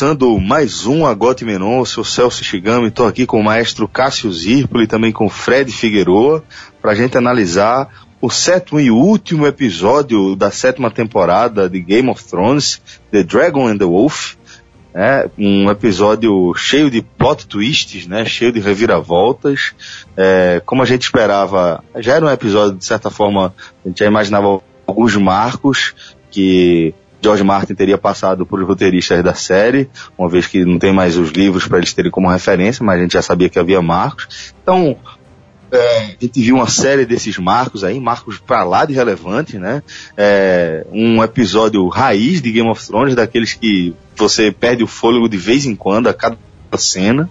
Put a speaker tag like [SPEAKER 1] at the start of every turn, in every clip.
[SPEAKER 1] começando mais um Agote Menon, eu sou Celso Shigami, estou aqui com o maestro Cássio Zirpoli também com Fred Figueroa, para a gente analisar o sétimo e último episódio da sétima temporada de Game of Thrones, The Dragon and the Wolf, é um episódio cheio de plot twists, né, cheio de reviravoltas, é, como a gente esperava, já era um episódio de certa forma, a gente já imaginava alguns marcos que George Martin teria passado por roteiristas da série, uma vez que não tem mais os livros para eles terem como referência, mas a gente já sabia que havia marcos. Então, é, a gente viu uma série desses marcos aí, marcos para lá de relevantes, né? É, um episódio raiz de Game of Thrones, daqueles que você perde o fôlego de vez em quando a cada cena,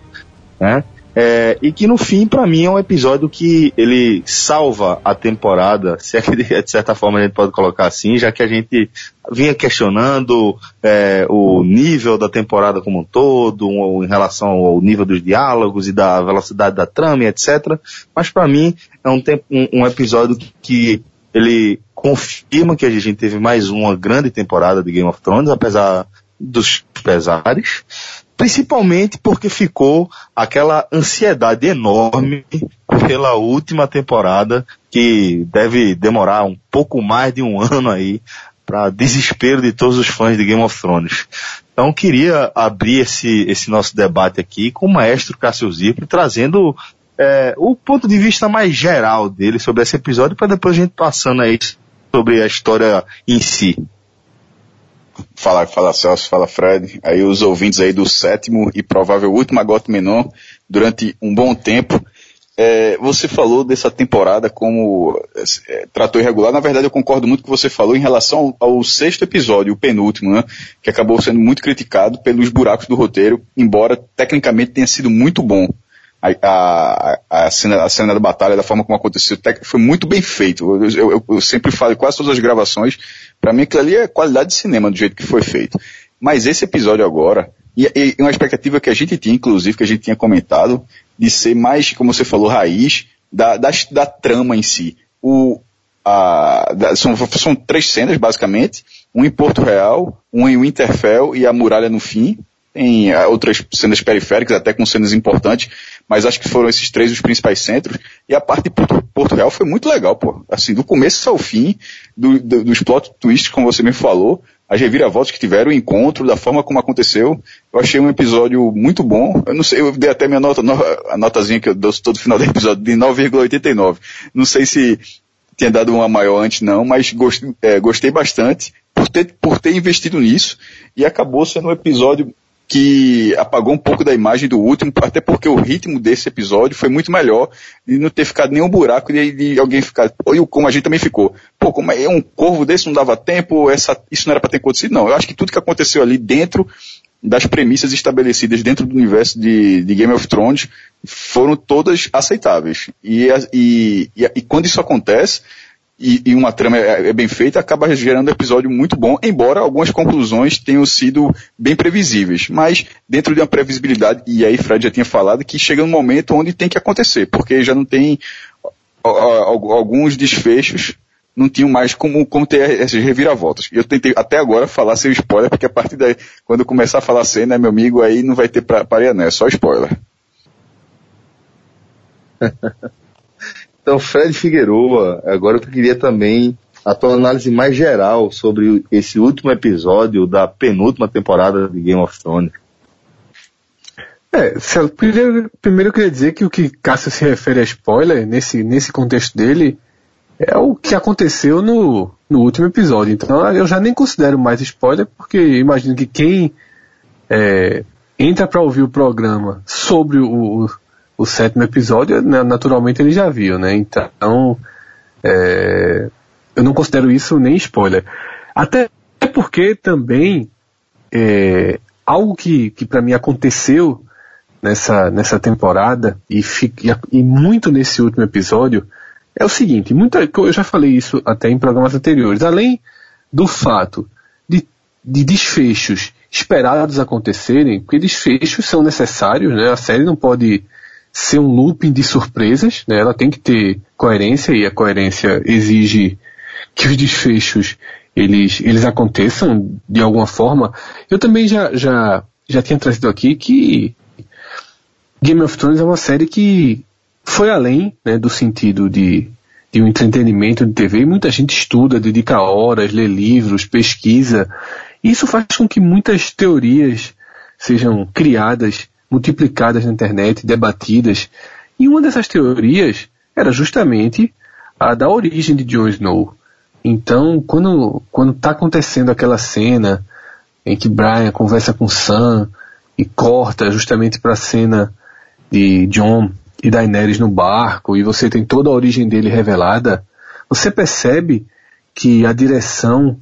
[SPEAKER 1] né? É, e que no fim, para mim, é um episódio que ele salva a temporada, se é que de certa forma a gente pode colocar assim, já que a gente vinha questionando é, o nível da temporada como um todo, um, em relação ao nível dos diálogos e da velocidade da trama, etc. Mas para mim é um, um, um episódio que ele confirma que a gente teve mais uma grande temporada de Game of Thrones, apesar dos pesares principalmente porque ficou aquela ansiedade enorme pela última temporada que deve demorar um pouco mais de um ano aí para desespero de todos os fãs de Game of Thrones. Então queria abrir esse, esse nosso debate aqui com o maestro Cássio Zippo, trazendo é, o ponto de vista mais geral dele sobre esse episódio para depois a gente passando aí sobre a história em si.
[SPEAKER 2] Fala, fala Celso, fala Fred, aí os ouvintes aí do sétimo e provável último Agote Menor durante um bom tempo. É, você falou dessa temporada como é, tratou irregular. Na verdade, eu concordo muito com o que você falou em relação ao, ao, sexto episódio, o penúltimo, né, que acabou sendo muito criticado pelos buracos do roteiro, embora tecnicamente tenha sido muito bom a, a, a, cena, a cena da batalha, da forma como aconteceu, foi muito bem feito. Eu, eu, eu sempre falo, quase todas as gravações, para mim aquilo ali é qualidade de cinema do jeito que foi feito. Mas esse episódio agora, e, e uma expectativa que a gente tinha, inclusive, que a gente tinha comentado, de ser mais, como você falou, raiz da, da, da trama em si. O, a, da, são, são três cenas, basicamente, um em Porto Real, um em Winterfell e a muralha no fim, tem ah, outras cenas periféricas, até com cenas importantes, mas acho que foram esses três os principais centros. E a parte de Porto, Porto Real foi muito legal, pô. Assim, do começo ao fim, do, do, dos plot twists, como você me falou, as reviravoltas que tiveram, o encontro, da forma como aconteceu. Eu achei um episódio muito bom. Eu não sei, eu dei até minha nota, a notazinha que eu dou todo final do episódio, de 9,89. Não sei se tinha dado uma maior antes não, mas gostei, é, gostei bastante por ter, por ter investido nisso e acabou sendo um episódio que apagou um pouco da imagem do último, até porque o ritmo desse episódio foi muito melhor de não ter ficado nenhum buraco de, de alguém ficar, ou como a gente também ficou. Pô, como é um corvo desse não dava tempo, essa, isso não era para ter acontecido, não. Eu acho que tudo que aconteceu ali dentro das premissas estabelecidas dentro do universo de, de Game of Thrones foram todas aceitáveis. E, e, e, e quando isso acontece, e, e uma trama é, é, bem feita, acaba gerando um episódio muito bom, embora algumas conclusões tenham sido bem previsíveis. Mas dentro de uma previsibilidade, e aí Fred já tinha falado, que chega um momento onde tem que acontecer, porque já não tem alguns desfechos não tinham mais como, como ter essas reviravoltas. Eu tentei até agora falar sem spoiler, porque a partir daí, quando eu começar a falar né, meu amigo, aí não vai ter pareia, né? É só spoiler.
[SPEAKER 1] Então, Fred Figueroa, agora eu queria também a tua análise mais geral sobre esse último episódio da penúltima temporada de Game of Thrones.
[SPEAKER 3] É, primeiro, primeiro eu queria dizer que o que Cássio se refere a spoiler, nesse, nesse contexto dele, é o que aconteceu no, no último episódio. Então eu já nem considero mais spoiler, porque imagino que quem é, entra para ouvir o programa sobre o, o sétimo episódio, né, naturalmente ele já viu, né? Então, é, eu não considero isso nem spoiler. Até porque também é, algo que, que para mim aconteceu nessa, nessa temporada e, e, muito nesse último episódio é o seguinte, muita, eu já falei isso até em programas anteriores, além do fato de, de desfechos esperados acontecerem, porque desfechos são necessários, né? A série não pode ser um looping de surpresas, né? Ela tem que ter coerência e a coerência exige que os desfechos eles, eles aconteçam de alguma forma. Eu também já, já já tinha trazido aqui que Game of Thrones é uma série que foi além né, do sentido de, de um entretenimento de TV muita gente estuda, dedica horas, lê livros, pesquisa. Isso faz com que muitas teorias sejam criadas, multiplicadas na internet, debatidas. E uma dessas teorias era justamente a da origem de Jon Snow. Então, quando quando está acontecendo aquela cena em que Brian conversa com Sam e corta justamente para a cena de John e Daenerys no barco e você tem toda a origem dele revelada, você percebe que a direção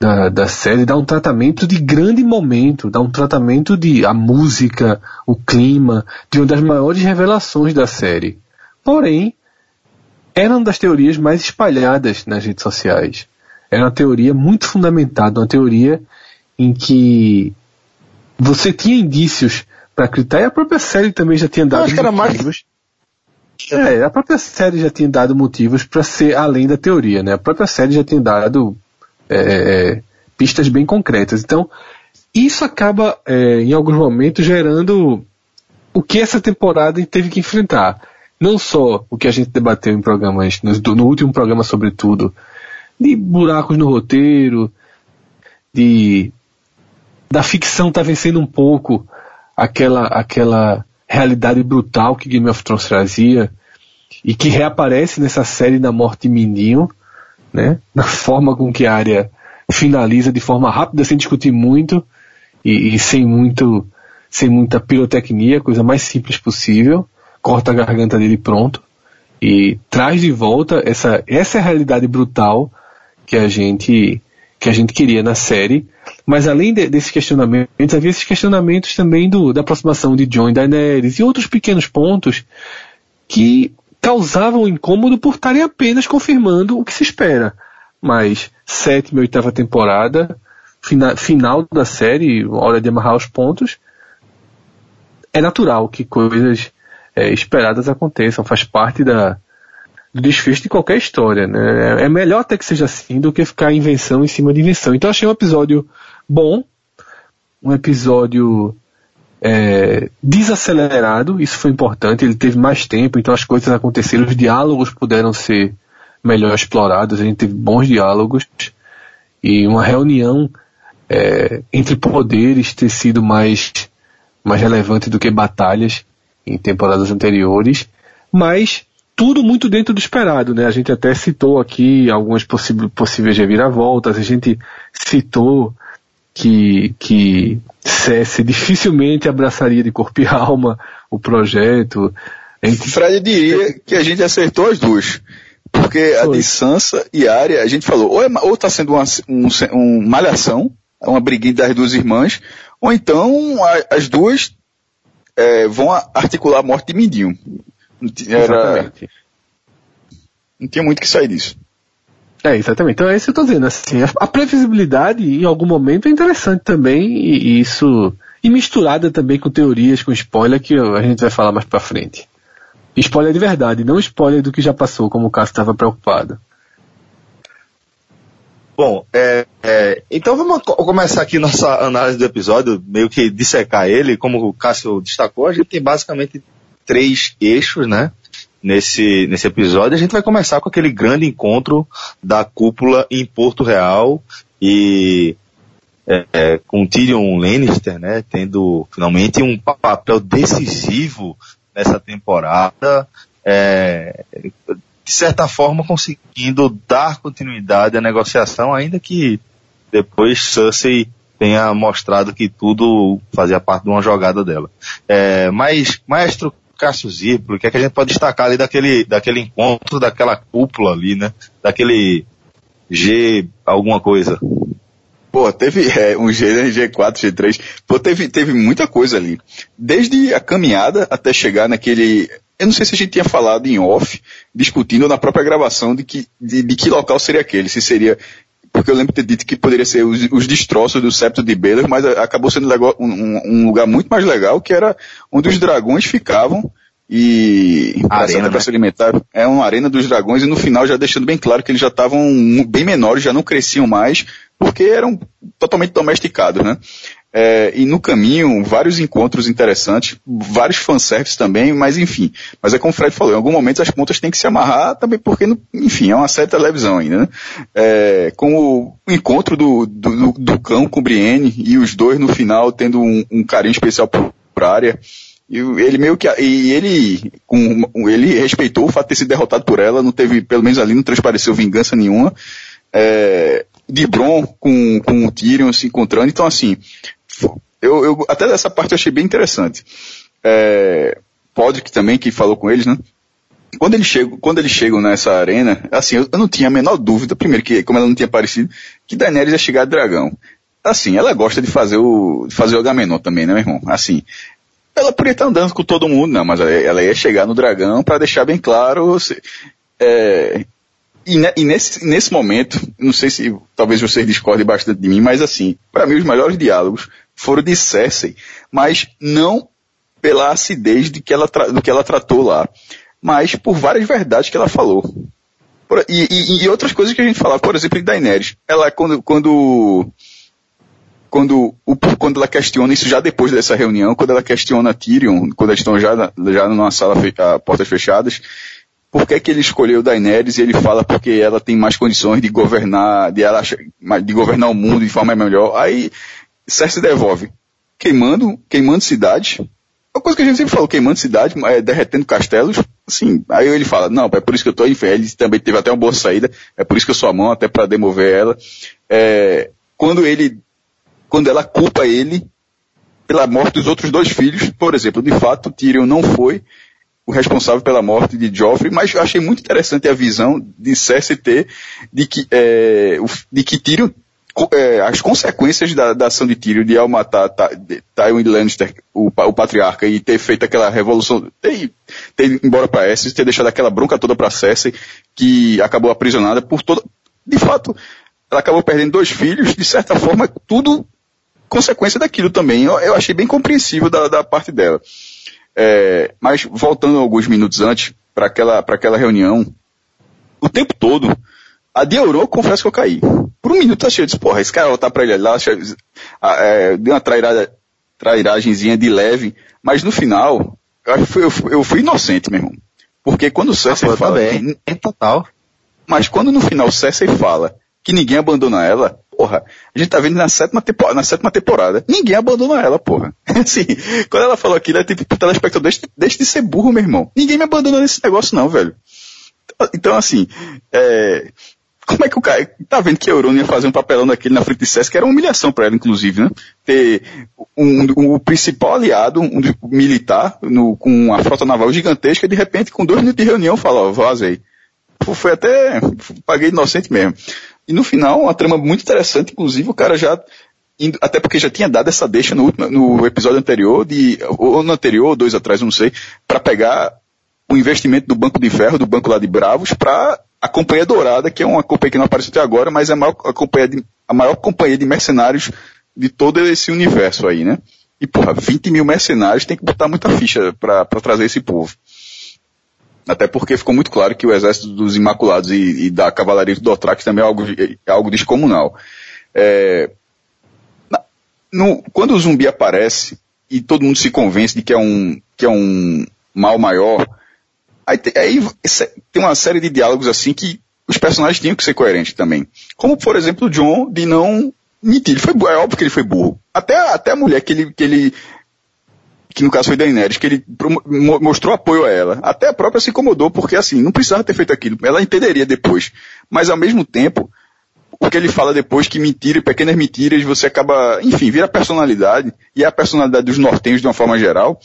[SPEAKER 3] da, da série dá um tratamento de grande momento, dá um tratamento de a música, o clima, de uma das maiores revelações da série. Porém, era uma das teorias mais espalhadas nas redes sociais. Era uma teoria muito fundamentada, uma teoria em que você tinha indícios para acreditar e a própria série também já tinha dado
[SPEAKER 1] acho que era motivos.
[SPEAKER 3] Mais... É, a própria série já tinha dado motivos para ser além da teoria, né? A própria série já tinha dado é, é, pistas bem concretas. Então, isso acaba, é, em alguns momentos, gerando o que essa temporada teve que enfrentar não só o que a gente debateu em programas, no, no último programa sobretudo, de buracos no roteiro, de da ficção tá vencendo um pouco aquela aquela realidade brutal que Game of Thrones trazia e que reaparece nessa série da morte de Mindinho, né? Na forma com que a área finaliza de forma rápida, sem discutir muito e, e sem muito sem muita pirotecnia, coisa mais simples possível corta a garganta dele pronto e traz de volta essa essa é realidade brutal que a gente que a gente queria na série. Mas além de, desses questionamentos, havia esses questionamentos também do, da aproximação de John e Daenerys e outros pequenos pontos que causavam incômodo por estarem apenas confirmando o que se espera. Mas sétima e oitava temporada, fina, final da série, hora de amarrar os pontos, é natural que coisas é, esperadas aconteçam, faz parte da, do desfecho de qualquer história, né? É, é melhor até que seja assim do que ficar invenção em cima de invenção. Então achei um episódio bom, um episódio é, desacelerado, isso foi importante, ele teve mais tempo, então as coisas aconteceram, os diálogos puderam ser melhor explorados, a gente teve bons diálogos e uma reunião é, entre poderes ter sido mais, mais relevante do que batalhas em temporadas anteriores, mas tudo muito dentro do esperado, né? A gente até citou aqui algumas possíveis reviravoltas, a gente citou que, que Cesse dificilmente abraçaria de corpo e alma o projeto.
[SPEAKER 2] Gente... Fred diria que a gente acertou as duas. Porque Foi. a de Sansa e Arya, a gente falou, ou, é, ou tá sendo uma um, um malhação, uma briguinha das duas irmãs, ou então a, as duas é, vão articular a morte de Mindinho. Era... Não tinha muito que sair disso.
[SPEAKER 3] É, exatamente. Então é isso que eu tô dizendo. Assim, a previsibilidade em algum momento é interessante também, e, isso. E misturada também com teorias, com spoiler, que a gente vai falar mais pra frente. Spoiler de verdade, não spoiler do que já passou, como o Cássio estava preocupado.
[SPEAKER 1] Bom, é, é, então vamos começar aqui nossa análise do episódio, meio que dissecar ele, como o Cássio destacou, a gente tem basicamente três eixos, né? Nesse, nesse episódio, a gente vai começar com aquele grande encontro da cúpula em Porto Real e é, é, com Tyrion Lannister, né, tendo finalmente um papel decisivo nessa temporada, é, de certa forma conseguindo dar continuidade à negociação, ainda que depois Cersei tenha mostrado que tudo fazia parte de uma jogada dela. É, mas, maestro Cássio Zirpolo, o que é que a gente pode destacar ali daquele, daquele encontro, daquela cúpula ali, né? Daquele G alguma coisa.
[SPEAKER 2] Pô, teve é, um G, G4, G3. Pô, teve, teve muita coisa ali. Desde a caminhada até chegar naquele eu não sei se a gente tinha falado em off, discutindo na própria gravação de que, de, de que local seria aquele, se seria porque eu lembro de ter dito que poderia ser os, os destroços do septo de Baylor, mas acabou sendo um, um, lugar muito mais legal, que era onde os dragões ficavam e
[SPEAKER 1] a arena
[SPEAKER 2] para
[SPEAKER 1] se
[SPEAKER 2] alimentar é uma arena dos dragões e no final já deixando bem claro que eles já estavam bem menores, já não cresciam mais, porque eram totalmente domesticados, né? É, e no caminho, vários encontros interessantes, vários fanservices também, mas enfim. Mas é como o Fred falou, em algum momento as pontas têm que se amarrar também, porque, enfim, é uma de televisão ainda, né? É, com o encontro do, do, do, cão com o Brienne e os dois no final tendo um, um carinho especial por, por área. E ele meio que, e ele, com, ele respeitou o fato de ter sido derrotado por ela, não teve, pelo menos ali não transpareceu vingança nenhuma. É, de Bron com, com o Tyrion se encontrando, então assim, eu, eu, até dessa parte eu achei bem interessante. É, Podrick também, que falou com eles, né? Quando eles chegam, quando eles chegam nessa arena, assim, eu, eu, não tinha a menor dúvida, primeiro que, como ela não tinha aparecido, que Daenerys ia chegar de dragão. Assim, ela gosta de fazer o, de fazer o Agamenon também, né, meu irmão? Assim, ela podia estar andando com todo mundo, não, mas ela ia chegar no dragão para deixar bem claro, é, e, e, nesse, nesse momento, não sei se talvez vocês discordem bastante de mim, mas assim, para mim os melhores diálogos foram de Cersei, mas não pela acidez de que ela do que ela tratou lá, mas por várias verdades que ela falou. Por, e, e, e, outras coisas que a gente falava, por exemplo, em Daenerys. Ela, quando, quando, quando, o, quando ela questiona, isso já depois dessa reunião, quando ela questiona Tyrion, quando eles estão já, já numa sala, a portas fechadas, por que, que ele escolheu Daenerys e ele fala porque ela tem mais condições de governar, de, ela, de governar o mundo de forma melhor. Aí Cersei devolve queimando, queimando cidade. Uma coisa que a gente sempre falou, queimando cidade, é, derretendo castelos. Assim, aí ele fala, não, é por isso que eu tô fé. Ele também teve até uma boa saída, é por isso que eu sou a mão, até para demover ela. É, quando ele, quando ela culpa ele pela morte dos outros dois filhos, por exemplo, de fato, Tyrion não foi, o responsável pela morte de Joffrey, mas eu achei muito interessante a visão de Cersei ter de que, é, de que Tyrion, é, as consequências da, da, ação de Tyrion de ao matar Tywin Lannister, o, o, patriarca, e ter feito aquela revolução, ter, ter ido embora para Essos, ter deixado aquela bronca toda para Cersei, que acabou aprisionada por toda, de fato, ela acabou perdendo dois filhos, de certa forma, tudo consequência daquilo também. Eu, eu achei bem compreensível da, da parte dela. É, mas voltando alguns minutos antes, para aquela, aquela reunião, o tempo todo, a de Euro, confesso que eu caí. Por um minuto eu achei, eu disse, porra, esse cara voltar pra ele lá, é, deu uma trairada, trairagemzinha de leve, mas no final, eu, fui, eu, fui, eu fui inocente, meu irmão. Porque quando o Cersei ah, fala... Também,
[SPEAKER 1] é total.
[SPEAKER 2] Mas quando no final o Cersei fala que ninguém abandona ela, porra, a gente tá vendo na sétima, temporada, na sétima temporada. Ninguém abandona ela, porra. Assim, quando ela falou aquilo, é tipo, pro telespectador, deixa, deixa de ser burro, meu irmão. Ninguém me abandona nesse negócio não, velho. Então, assim, é, como é que o cara, tá vendo que a Eurônia ia fazer um papelão daquele na frente de que era uma humilhação para ela, inclusive, né? Ter um, um, o principal aliado, um, militar, no, com uma frota naval gigantesca, e de repente, com dois minutos de reunião, fala, ó, vaza aí. Foi até, paguei inocente mesmo. E no final, uma trama muito interessante, inclusive o cara já, até porque já tinha dado essa deixa no, no episódio anterior, de, ou no anterior, ou dois atrás, não sei, para pegar o investimento do Banco de Ferro, do Banco lá de Bravos, para a Companhia Dourada, que é uma companhia que não apareceu até agora, mas é a maior, a companhia de, a maior companhia de mercenários de todo esse universo aí, né? E porra, 20 mil mercenários tem que botar muita ficha para trazer esse povo. Até porque ficou muito claro que o exército dos Imaculados e, e da cavalaria do Dothrak também é algo, é algo descomunal. É, no, quando o zumbi aparece e todo mundo se convence de que é um, que é um mal maior, aí, aí tem uma série de diálogos assim que os personagens tinham que ser coerentes também. Como, por exemplo, o John de não mentir. Ele foi, é óbvio que ele foi burro. Até, até a mulher que ele, que ele que no caso foi Daenerys, que ele mostrou apoio a ela. Até a própria se incomodou, porque assim, não precisava ter feito aquilo. Ela entenderia depois. Mas ao mesmo tempo, o que ele fala depois, que mentira, pequenas mentiras, você acaba, enfim, vira personalidade, e é a personalidade dos nortenhos de uma forma geral.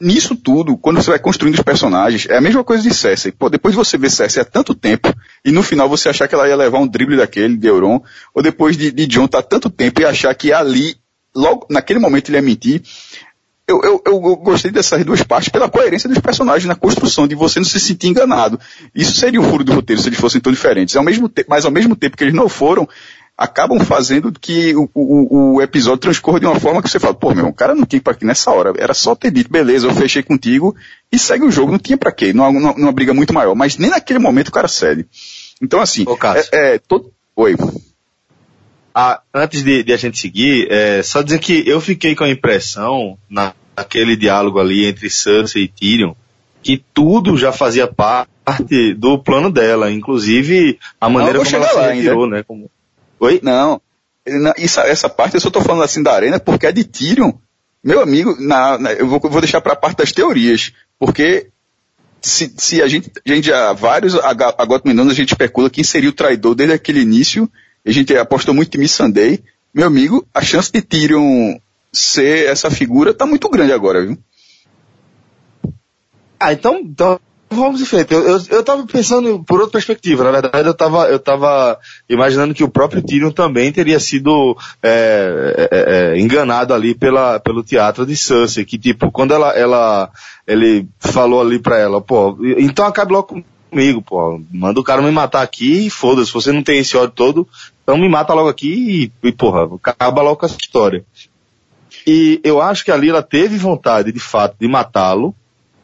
[SPEAKER 2] Nisso tudo, quando você vai construindo os personagens, é a mesma coisa de Cersei. Pô, depois de você ver Cersei há tanto tempo, e no final você achar que ela ia levar um drible daquele, de Euron, ou depois de, de John estar tá tanto tempo e achar que ali, logo, naquele momento ele ia mentir, eu, eu, eu, gostei dessas duas partes pela coerência dos personagens na construção, de você não se sentir enganado. Isso seria um furo do roteiro se eles fossem tão diferentes. Ao mesmo mas ao mesmo tempo que eles não foram, acabam fazendo que o, o, o, episódio transcorra de uma forma que você fala, pô, meu, o cara não tinha pra quê nessa hora. Era só ter dito, beleza, eu fechei contigo e segue o jogo. Não tinha pra quê, numa, numa briga muito maior. Mas nem naquele momento o cara cede. Então assim,
[SPEAKER 1] Ô,
[SPEAKER 2] é, é todo... Oi.
[SPEAKER 1] ah, antes de, de, a gente seguir, é, só dizer que eu fiquei com a impressão, na, naquele diálogo ali entre Cersei e Tyrion, que tudo já fazia parte do plano dela, inclusive a maneira como ela se retirou, né? Como...
[SPEAKER 2] Oi? Não, isso, essa parte eu só tô falando assim da arena porque é de Tyrion. Meu amigo, na, na, eu vou, vou deixar para a parte das teorias, porque se, se a gente, a gente já, vários Agotaminonos a gente especula quem seria o traidor desde aquele início, a gente apostou muito em Missandei, meu amigo, a chance de Tyrion ser essa figura tá muito grande agora, viu?
[SPEAKER 1] Ah, então, então vamos em frente. Eu, eu, eu tava pensando por outra perspectiva. Na verdade, eu tava, eu tava imaginando que o próprio Tyrion também teria sido é, é, é, enganado ali pela, pelo teatro de Cersei. Que tipo, quando ela, ela, ele falou ali pra ela, pô, então acabe logo comigo, pô. Manda o cara me matar aqui e foda-se. Você não tem esse ódio todo, então me mata logo aqui e, e porra, acaba logo com essa história. E eu acho que ali ela teve vontade, de fato, de matá-lo.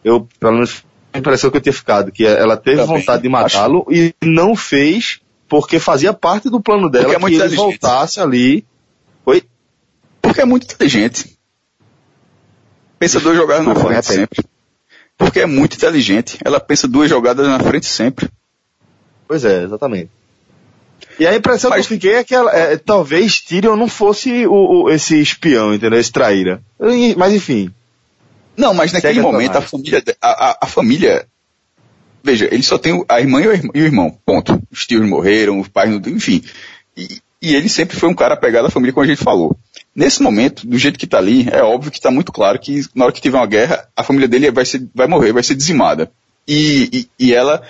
[SPEAKER 1] Eu, pelo menos, a impressão que eu tinha ficado, que ela teve Também, vontade de matá-lo acho... e não fez porque fazia parte do plano dela é que ele voltasse ali. Oi?
[SPEAKER 2] Porque é muito inteligente. Pensa duas jogadas na frente sempre. Porque é muito inteligente. Ela pensa duas jogadas na frente sempre.
[SPEAKER 1] Pois é, exatamente. E a impressão Mas... que eu fiquei é que ela, é, talvez Tyrion não fosse o, o, esse espião, entendeu? Esse traíra. Mas enfim.
[SPEAKER 2] Não, mas naquele momento a família, a, a, a, família, veja, ele só tem a irmã e o irmão, ponto. Os tios morreram, os pais, enfim. E, e ele sempre foi um cara apegado à família, como a gente falou. Nesse momento, do jeito que está ali, é óbvio que está muito claro que na hora que tiver uma guerra, a família dele vai, ser, vai morrer, vai ser dizimada. E, e, e ela,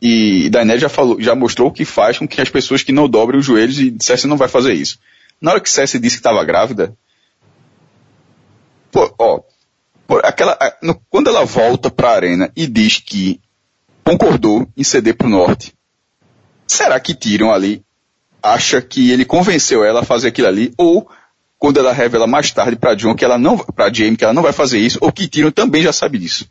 [SPEAKER 2] e Daenerys já falou, já mostrou o que faz com que as pessoas que não dobrem os joelhos e Cersei não vai fazer isso. Na hora que Cersei disse que estava grávida, pô, ó, aquela, no, quando ela volta para a arena e diz que concordou em ceder para o norte, será que tiram ali acha que ele convenceu ela a fazer aquilo ali ou quando ela revela mais tarde para John que ela não, para Jamie que ela não vai fazer isso, ou que Tyrion também já sabe disso.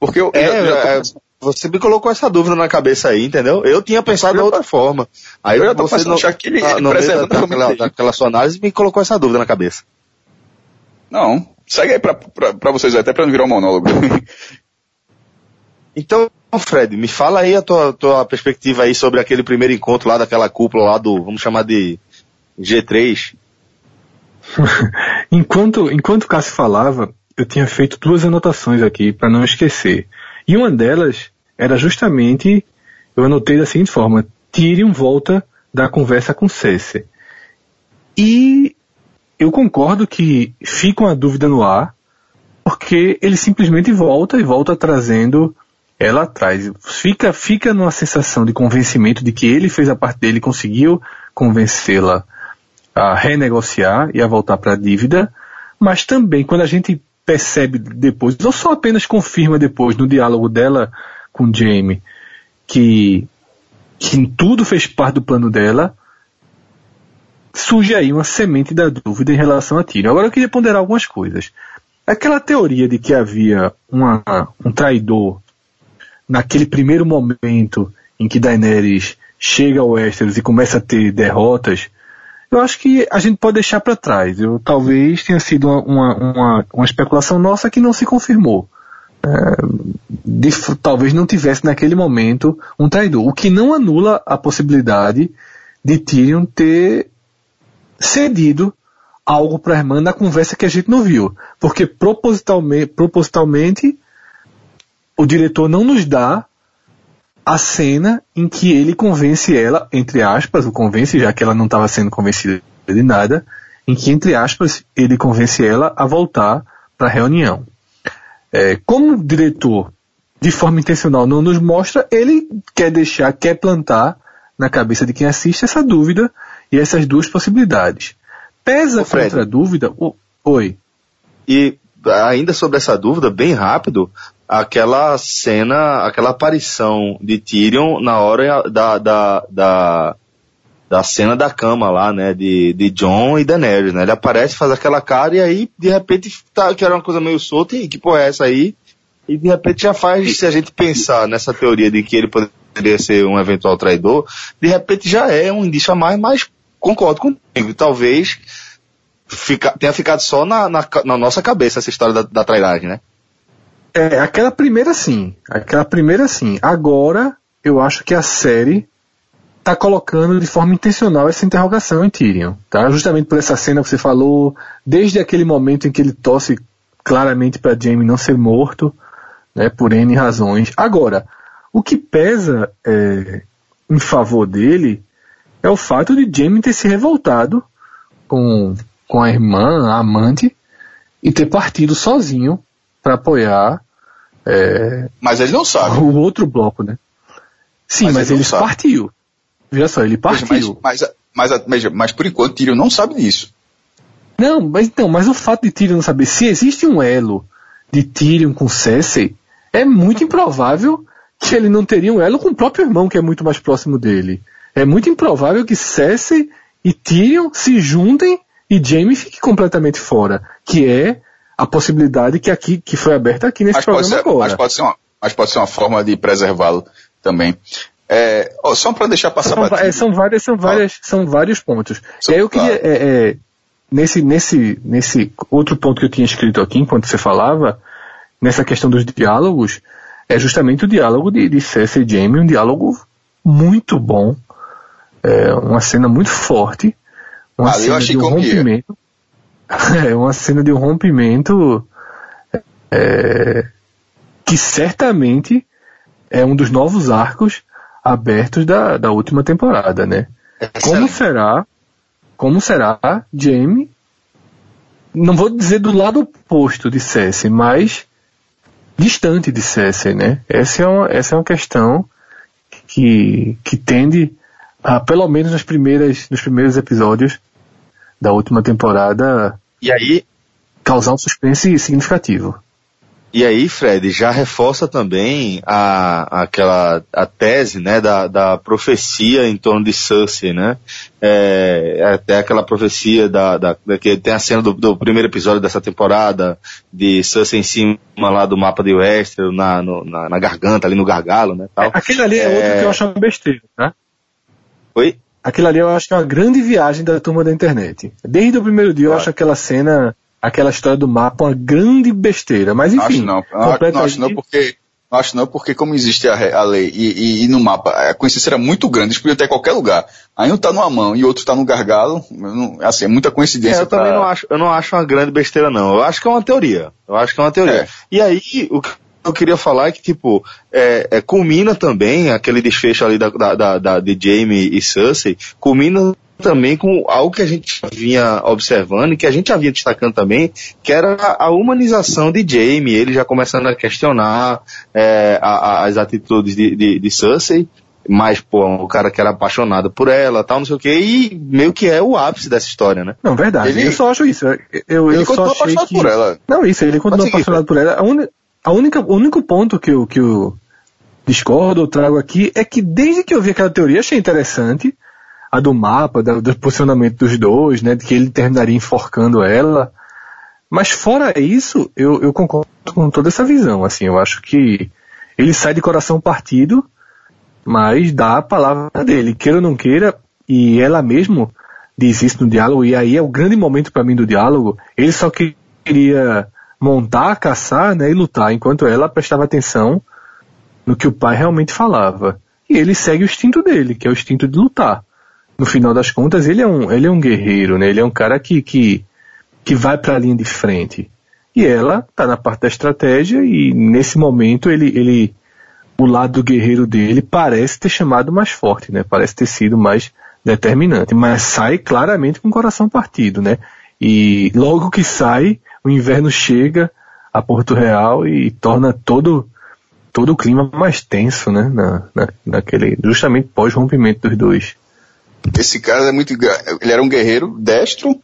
[SPEAKER 1] Porque eu, é, já, já tô... é, você me colocou essa dúvida na cabeça aí, entendeu? Eu tinha pensado de outra forma. Aí eu já tô você não, achar que ele, ah, ele no meio daquela, daquela sua análise me colocou essa dúvida na cabeça.
[SPEAKER 2] Não, segue aí pra, pra, pra vocês até pra não virar um monólogo.
[SPEAKER 1] então, Fred, me fala aí a tua, tua perspectiva aí sobre aquele primeiro encontro lá daquela cúpula lá do, vamos chamar de G3.
[SPEAKER 3] enquanto, enquanto o Cássio falava, eu tinha feito duas anotações aqui para não esquecer. E uma delas era justamente, eu anotei da seguinte forma, Tyrion volta da conversa com Cersei. E eu concordo que fica uma dúvida no ar, porque ele simplesmente volta e volta trazendo ela atrás. Fica, fica numa sensação de convencimento de que ele fez a parte dele, conseguiu convencê-la a renegociar e a voltar para a dívida, mas também quando a gente percebe depois, ou só apenas confirma depois no diálogo dela com Jamie, que, que tudo fez parte do plano dela, surge aí uma semente da dúvida em relação a Tyrion. Agora eu queria ponderar algumas coisas. Aquela teoria de que havia uma, um traidor naquele primeiro momento em que Daenerys chega ao Westeros e começa a ter derrotas, eu acho que a gente pode deixar para trás. Eu talvez tenha sido uma, uma, uma, especulação nossa que não se confirmou. É, de, talvez não tivesse naquele momento um traidor, o que não anula a possibilidade de Tyrion ter cedido algo para a irmã na conversa que a gente não viu, porque propositalmente, propositalmente o diretor não nos dá a cena em que ele convence ela, entre aspas, o convence, já que ela não estava sendo convencida de nada, em que, entre aspas, ele convence ela a voltar para a reunião. É, como o diretor, de forma intencional, não nos mostra, ele quer deixar, quer plantar na cabeça de quem assiste essa dúvida e essas duas possibilidades. Pesa contra a dúvida. O, oi.
[SPEAKER 1] E ainda sobre essa dúvida, bem rápido, aquela cena, aquela aparição de Tyrion na hora da, da, da, da cena da cama lá, né, de, de John e Daenerys, né, ele aparece, faz aquela cara e aí, de repente, tá, que era uma coisa meio solta e que porra é essa aí? E de repente já faz, se a gente pensar nessa teoria de que ele poderia ser um eventual traidor, de repente já é um indício a mais, mas concordo contigo. Talvez fica, tenha ficado só na, na, na, nossa cabeça essa história da, da trairagem, né?
[SPEAKER 3] É, aquela primeira sim. Aquela primeira sim. Agora, eu acho que a série tá colocando de forma intencional essa interrogação em Tyrion, tá? Justamente por essa cena que você falou, desde aquele momento em que ele torce claramente para Jaime não ser morto, né, por N razões. Agora, o que pesa é, em favor dele é o fato de Jaime ter se revoltado com, com a irmã, a amante, e ter partido sozinho para apoiar. É,
[SPEAKER 2] mas ele não sabe.
[SPEAKER 3] O outro bloco, né? Sim, mas, mas ele, ele partiu. Veja só, ele partiu.
[SPEAKER 2] Mas, mas, mas, mas, mas por enquanto Tyrion não sabe disso.
[SPEAKER 3] Não, mas então, mas o fato de Tyrion não saber se existe um elo de Tyrion com Cersei, é muito improvável que ele não teria um elo com o próprio irmão, que é muito mais próximo dele. É muito improvável que Cersei e Tyrion se juntem e Jaime fique completamente fora, que é a possibilidade que aqui que foi aberta aqui nesse mas programa
[SPEAKER 2] ser,
[SPEAKER 3] agora.
[SPEAKER 2] Mas pode ser uma, mas pode ser uma forma de preservá-lo também. É, oh, só para deixar passar
[SPEAKER 3] são, é, são várias são várias são vários pontos. e aí eu queria é, é, nesse nesse nesse outro ponto que eu tinha escrito aqui enquanto você falava nessa questão dos diálogos é justamente o diálogo de, de Cersei e Jaime um diálogo muito bom é uma cena muito forte uma
[SPEAKER 2] Ali
[SPEAKER 3] cena
[SPEAKER 2] de
[SPEAKER 3] um rompimento é uma cena de um rompimento é, que certamente é um dos novos arcos abertos da, da última temporada, né? Como será, como será Jamie, não vou dizer do lado oposto de Cersei, mas distante de Cersei, né? Essa é uma, essa é uma questão que, que tende a, pelo menos nos primeiros, nos primeiros episódios da última temporada,
[SPEAKER 1] e aí
[SPEAKER 3] causar um suspense significativo.
[SPEAKER 1] E aí, Fred, já reforça também a, aquela a tese né, da, da profecia em torno de Cersei, né? É, até aquela profecia da, da, da, que tem a cena do, do, primeiro episódio dessa temporada, de Cersei em cima lá do mapa de Westeros, na, no, na, na, garganta, ali no gargalo, né? Tal. É,
[SPEAKER 3] aquele ali é, é, outro que eu acho besteira, tá?
[SPEAKER 1] Oi?
[SPEAKER 3] Aquilo ali eu acho que é uma grande viagem da turma da internet. Desde o primeiro dia eu acho aquela cena aquela história do mapa uma grande besteira. Mas enfim.
[SPEAKER 2] Não acho não. Não, não acho não porque. Não acho não porque como existe a, a lei e, e, e, no mapa a coincidência era muito grande, eles podiam ter qualquer lugar. Aí um tá numa mão e outro tá no gargalo, não, assim, é muita coincidência. É,
[SPEAKER 1] eu pra... também não acho, eu não acho uma grande besteira não. Eu acho que é uma teoria. Eu acho que é uma teoria. É. E aí, o que eu queria falar é que, tipo, é, é, culmina também aquele desfecho ali da, da, da, da de Jamie e Cersei, culmina também com algo que a gente vinha observando e que a gente já vinha destacando também, que era a humanização de Jamie, ele já começando a questionar é, a, a, as atitudes de, de, de Cersei, mas, pô, o cara que era apaixonado por ela, tal, não sei o que, e meio que é o ápice dessa história, né?
[SPEAKER 3] Não, verdade, ele, eu só acho isso. Eu,
[SPEAKER 2] ele
[SPEAKER 3] eu
[SPEAKER 2] continua apaixonado
[SPEAKER 3] que...
[SPEAKER 2] por ela.
[SPEAKER 3] Não, isso, ele continua apaixonado por ela. A, un... a única, o único ponto que eu, que eu discordo, eu trago aqui, é que desde que eu vi aquela teoria, achei interessante, a do mapa, do, do posicionamento dos dois, né, de que ele terminaria enforcando ela. Mas fora isso, eu, eu concordo com toda essa visão, assim, eu acho que ele sai de coração partido, mas dá a palavra dele, queira ou não queira, e ela mesmo diz isso no diálogo, e aí é o grande momento para mim do diálogo, ele só queria montar, caçar, né, e lutar, enquanto ela prestava atenção no que o pai realmente falava. E ele segue o instinto dele, que é o instinto de lutar no final das contas, ele é um, ele é um guerreiro, né? Ele é um cara que, que, que vai para a linha de frente. E ela está na parte da estratégia e nesse momento ele, ele, o lado guerreiro dele parece ter chamado mais forte, né? Parece ter sido mais determinante, mas sai claramente com o coração partido, né? E logo que sai, o inverno chega a Porto Real e torna todo todo o clima mais tenso, né? Na, na, naquele, justamente pós rompimento dos dois.
[SPEAKER 2] Esse cara é muito. Ele era um guerreiro destro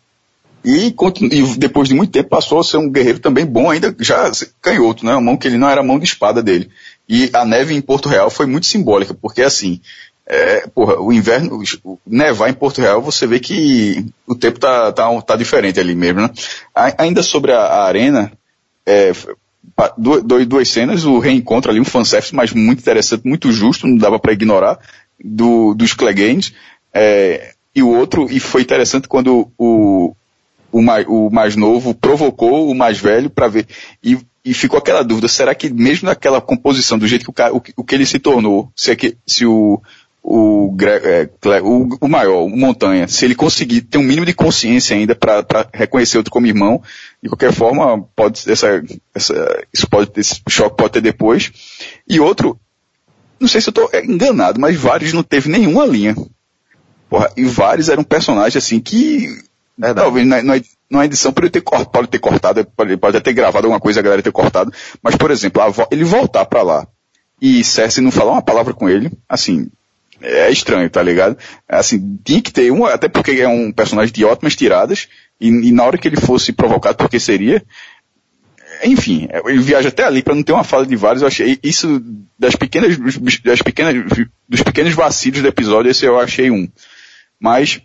[SPEAKER 2] e, e, depois de muito tempo passou a ser um guerreiro também bom, ainda já canhoto, né? Uma mão que ele não era a mão de espada dele. E a neve em Porto Real foi muito simbólica, porque assim, é, porra, o inverno, o nevar em Porto Real, você vê que o tempo tá, tá, tá diferente ali mesmo, né? ainda sobre a, a arena, é, duas, duas cenas, o reencontro ali, um fanservice, mas muito interessante, muito justo, não dava para ignorar, do, dos Cleganes, é, e o outro, e foi interessante quando o, o, mais, o mais novo provocou o mais velho para ver. E, e ficou aquela dúvida, será que mesmo naquela composição, do jeito que o, cara, o, o que ele se tornou, se, é que, se o, o, é, o, o maior, o Montanha, se ele conseguir ter um mínimo de consciência ainda para reconhecer outro como irmão, de qualquer forma, pode, essa, essa, isso pode, esse choque pode ter depois. E outro, não sei se eu estou enganado, mas vários não teve nenhuma linha. Porra, e vários eram personagens assim que, talvez na, na, na edição pode ter, pode ter cortado, pode, pode ter gravado alguma coisa a galera ter cortado, mas por exemplo, a, ele voltar para lá e Cersei não falar uma palavra com ele, assim, é estranho, tá ligado? Assim, tinha que ter um, até porque é um personagem de ótimas tiradas, e, e na hora que ele fosse provocado, porque seria, enfim, ele viaja até ali para não ter uma fala de vários, eu achei isso das pequenas, das pequenas, dos pequenos vacilos do episódio, esse eu achei um. Mas,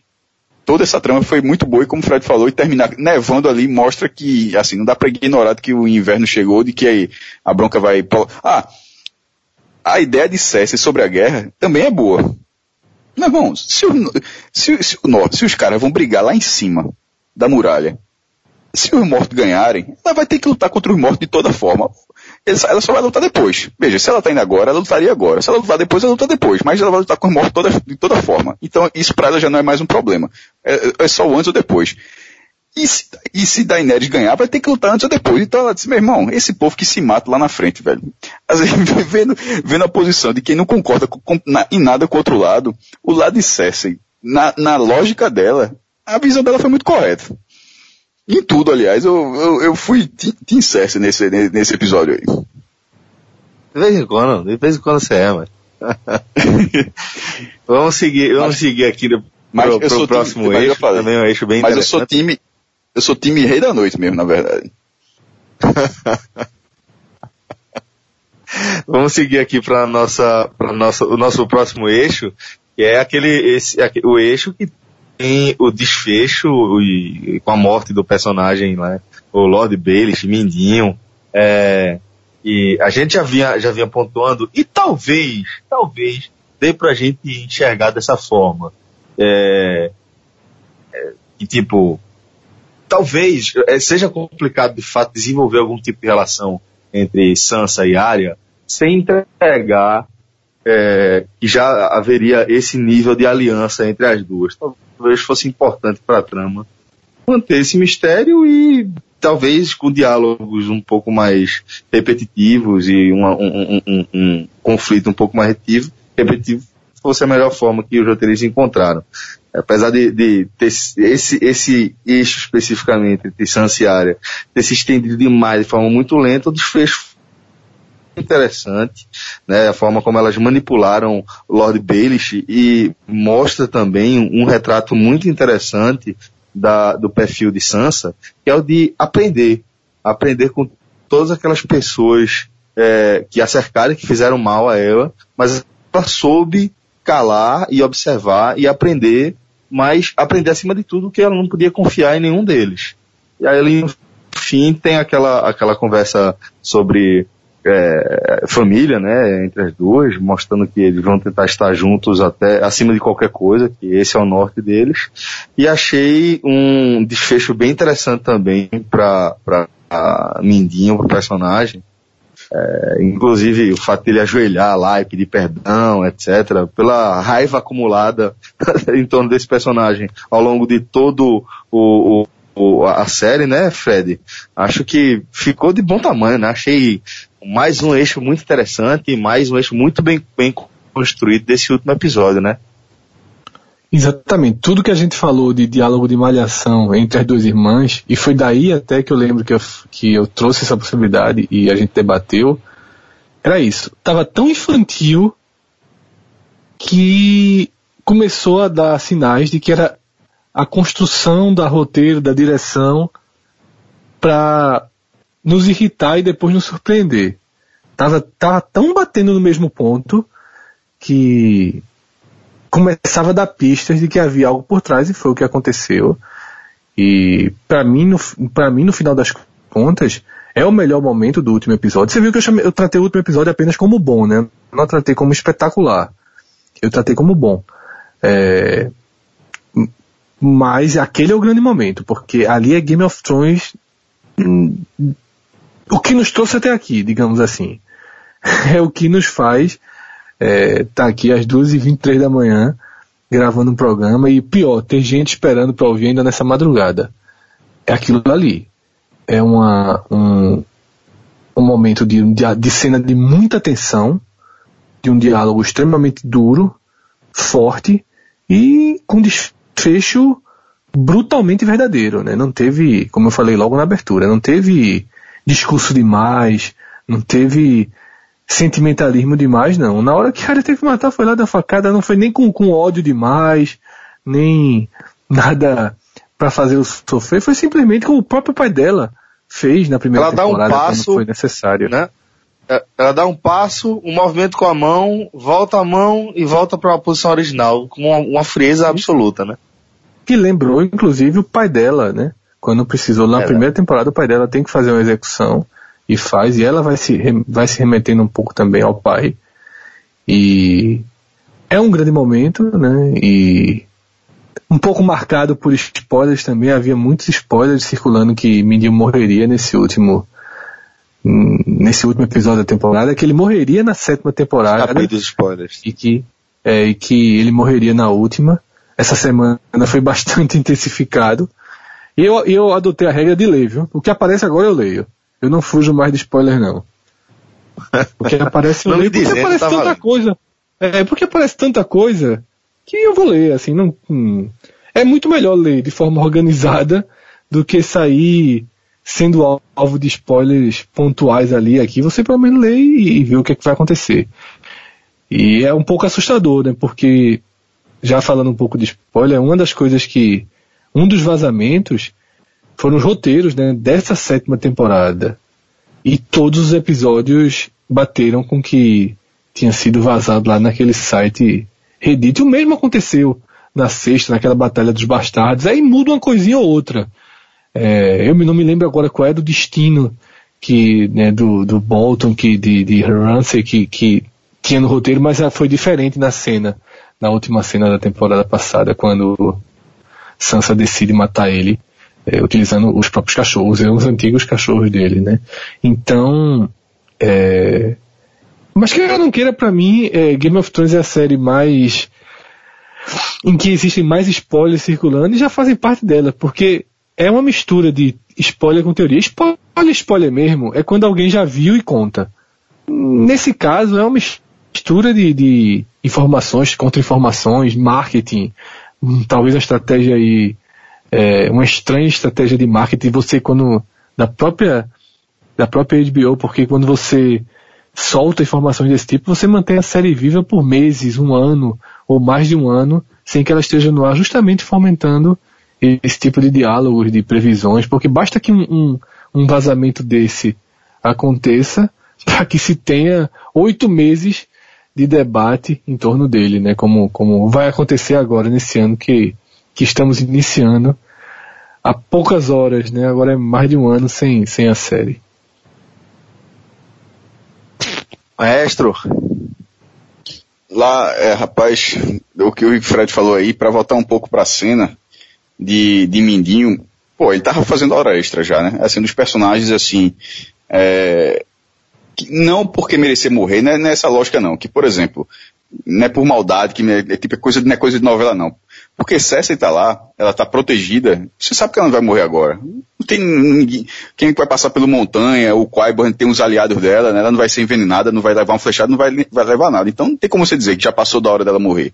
[SPEAKER 2] toda essa trama foi muito boa e como o Fred falou, e terminar nevando ali mostra que, assim, não dá para ignorar que o inverno chegou, de que aí a bronca vai, ah, a ideia de Cersei sobre a guerra também é boa. Meu irmão, se, o, se, se, se os caras vão brigar lá em cima da muralha, se os mortos ganharem, ela vai ter que lutar contra os mortos de toda forma. Ela só vai lutar depois. Veja, se ela tá indo agora, ela lutaria agora. Se ela lutar depois, ela luta depois. Mas ela vai lutar com os mortos toda, de toda forma. Então, isso para ela já não é mais um problema. É, é só o antes ou depois. E se, e se Daenerys ganhar, vai ter que lutar antes ou depois. Então ela disse, meu irmão, esse povo que se mata lá na frente, velho. Às vezes, vendo, vendo a posição de quem não concorda com, com, na, em nada com o outro lado, o lado de Cersei, na, na lógica dela, a visão dela foi muito correta. Em tudo, aliás, eu, eu, eu fui Team Cersei nesse, nesse episódio aí.
[SPEAKER 1] De vez em quando, de vez em quando você é, mas. vamos seguir, vamos mas, seguir aqui mas pro, pro próximo time, eixo, também é um eixo bem
[SPEAKER 2] Mas eu sou time, eu sou time rei da noite mesmo, na verdade.
[SPEAKER 1] Vamos seguir aqui para nossa, para nossa, o nosso próximo eixo, que é aquele, esse, o eixo que tem o desfecho e, com a morte do personagem, né, o Lord Baelish, Mindinho, é, e a gente já vinha, já vinha pontuando, e talvez, talvez, dê pra gente enxergar dessa forma. É, é, e tipo, talvez é, seja complicado de fato desenvolver algum tipo de relação entre Sansa e Arya sem entregar é, que já haveria esse nível de aliança entre as duas. Talvez fosse importante para a trama manter esse mistério e talvez com diálogos um pouco mais repetitivos e uma, um, um, um, um, conflito um pouco mais repetitivo, repetitivo fosse a melhor forma que os roteiristas encontraram apesar de, de ter esse, esse eixo especificamente de sanciária ter se estendido demais de forma muito lenta, o desfecho interessante, né, a forma como elas manipularam Lord Baelish e mostra também um retrato muito interessante da, do perfil de Sansa, que é o de aprender, aprender com todas aquelas pessoas é, que a cercaram, que fizeram mal a ela, mas ela soube calar e observar e aprender, mas aprender acima de tudo que ela não podia confiar em nenhum deles. E aí ele, no fim, tem aquela, aquela conversa sobre é, família, né, entre as duas, mostrando que eles vão tentar estar juntos até acima de qualquer coisa, que esse é o norte deles. E achei um desfecho bem interessante também para Mindinho, o personagem, é, inclusive o fato de ele ajoelhar lá e pedir perdão, etc., pela raiva acumulada em torno desse personagem ao longo de todo o, o, a série, né, Fred? Acho que ficou de bom tamanho, né? Achei mais um eixo muito interessante e mais um eixo muito bem, bem construído desse último episódio, né?
[SPEAKER 3] Exatamente. Tudo que a gente falou de diálogo de malhação entre as duas irmãs, e foi daí até que eu lembro que eu, que eu trouxe essa possibilidade e a gente debateu, era isso. Tava tão infantil que começou a dar sinais de que era a construção da roteiro, da direção, para nos irritar e depois nos surpreender. Tava, tava tão batendo no mesmo ponto que começava a dar pistas de que havia algo por trás e foi o que aconteceu. E para mim, no, para mim, no final das contas, é o melhor momento do último episódio. Você viu que eu, chamei, eu tratei o último episódio apenas como bom, né? Não tratei como espetacular. Eu tratei como bom. É, Mas aquele é o grande momento, porque ali é Game of Thrones hum, o que nos trouxe até aqui, digamos assim. É o que nos faz é, tá aqui às 2h23 da manhã gravando um programa e pior, tem gente esperando para ouvir ainda nessa madrugada. É aquilo ali. É uma, um, um momento de, de, cena de muita tensão, de um diálogo extremamente duro, forte e com desfecho brutalmente verdadeiro, né? Não teve, como eu falei logo na abertura, não teve discurso demais, não teve sentimentalismo demais, não. Na hora que a cara teve que matar foi lá da facada, não foi nem com, com ódio demais, nem nada para fazer o sofrer, foi simplesmente como o próprio pai dela fez na primeira
[SPEAKER 1] ela
[SPEAKER 3] temporada
[SPEAKER 1] dá um passo,
[SPEAKER 3] quando foi necessário.
[SPEAKER 1] Né? É, ela dá um passo, um movimento com a mão, volta a mão e volta para a posição original, com uma, uma frieza absoluta, né?
[SPEAKER 3] Que lembrou, inclusive, o pai dela, né? Quando precisou, na é, primeira temporada, o pai dela tem que fazer uma execução e faz, e ela vai se, vai se remetendo um pouco também ao pai. E é um grande momento, né? E um pouco marcado por spoilers também, havia muitos spoilers circulando que Mindinho morreria nesse último nesse último episódio da temporada, que ele morreria na sétima temporada.
[SPEAKER 1] Escapei dos spoilers.
[SPEAKER 3] E que, é, e que ele morreria na última. Essa semana foi bastante intensificado. E eu, eu adotei a regra de ler, viu? O que aparece agora eu leio. Eu não fujo mais de spoiler, não. Porque aparece eu leio, porque dizendo, aparece tá tanta valendo. coisa. É, porque aparece tanta coisa que eu vou ler, assim, não. Hum. É muito melhor ler de forma organizada do que sair sendo alvo de spoilers pontuais ali aqui. Você pelo menos lê e, e vê o que, é que vai acontecer. E é um pouco assustador, né? Porque, já falando um pouco de spoiler, uma das coisas que. Um dos vazamentos foram os roteiros né, dessa sétima temporada. E todos os episódios bateram com que tinha sido vazado lá naquele site Reddit. O mesmo aconteceu na sexta, naquela Batalha dos Bastardos. Aí muda uma coisinha ou outra. É, eu não me lembro agora qual é do destino que, né, do, do Bolton, que, de, de Ramsey, que, que tinha no roteiro, mas foi diferente na cena, na última cena da temporada passada, quando Sansa decide matar ele é, utilizando os próprios cachorros, os antigos cachorros dele, né? Então, é... mas que eu não queira, para mim, é, Game of Thrones é a série mais em que existem mais spoilers circulando e já fazem parte dela, porque é uma mistura de spoiler com teoria. Spoiler, spoiler mesmo, é quando alguém já viu e conta. Nesse caso, é uma mistura de, de informações, contra-informações, marketing, talvez a estratégia aí é, uma estranha estratégia de marketing você quando da própria da própria HBO, porque quando você solta informações desse tipo, você mantém a série viva por meses, um ano ou mais de um ano, sem que ela esteja no ar, justamente fomentando esse tipo de diálogos, de previsões, porque basta que um, um, um vazamento desse aconteça para que se tenha oito meses de debate em torno dele, né? Como, como vai acontecer agora nesse ano que que estamos iniciando há poucas horas, né? Agora é mais de um ano sem, sem a série.
[SPEAKER 1] Maestro.
[SPEAKER 2] Lá, é, rapaz, o que o Fred falou aí, para voltar um pouco para a cena de, de Mindinho, pô, ele tava fazendo hora extra já, né? Assim, dos personagens, assim, é, não porque merecer morrer, não é nessa lógica não, que, por exemplo, não é por maldade, que é, tipo, é coisa, não é coisa de novela não. Porque Cersei tá lá, ela tá protegida, você sabe que ela não vai morrer agora. Não tem ninguém, quem vai passar pelo montanha, o Qyburn tem uns aliados dela, né? Ela não vai ser envenenada, não vai levar um flechado, não vai, vai levar nada. Então não tem como você dizer que já passou da hora dela morrer.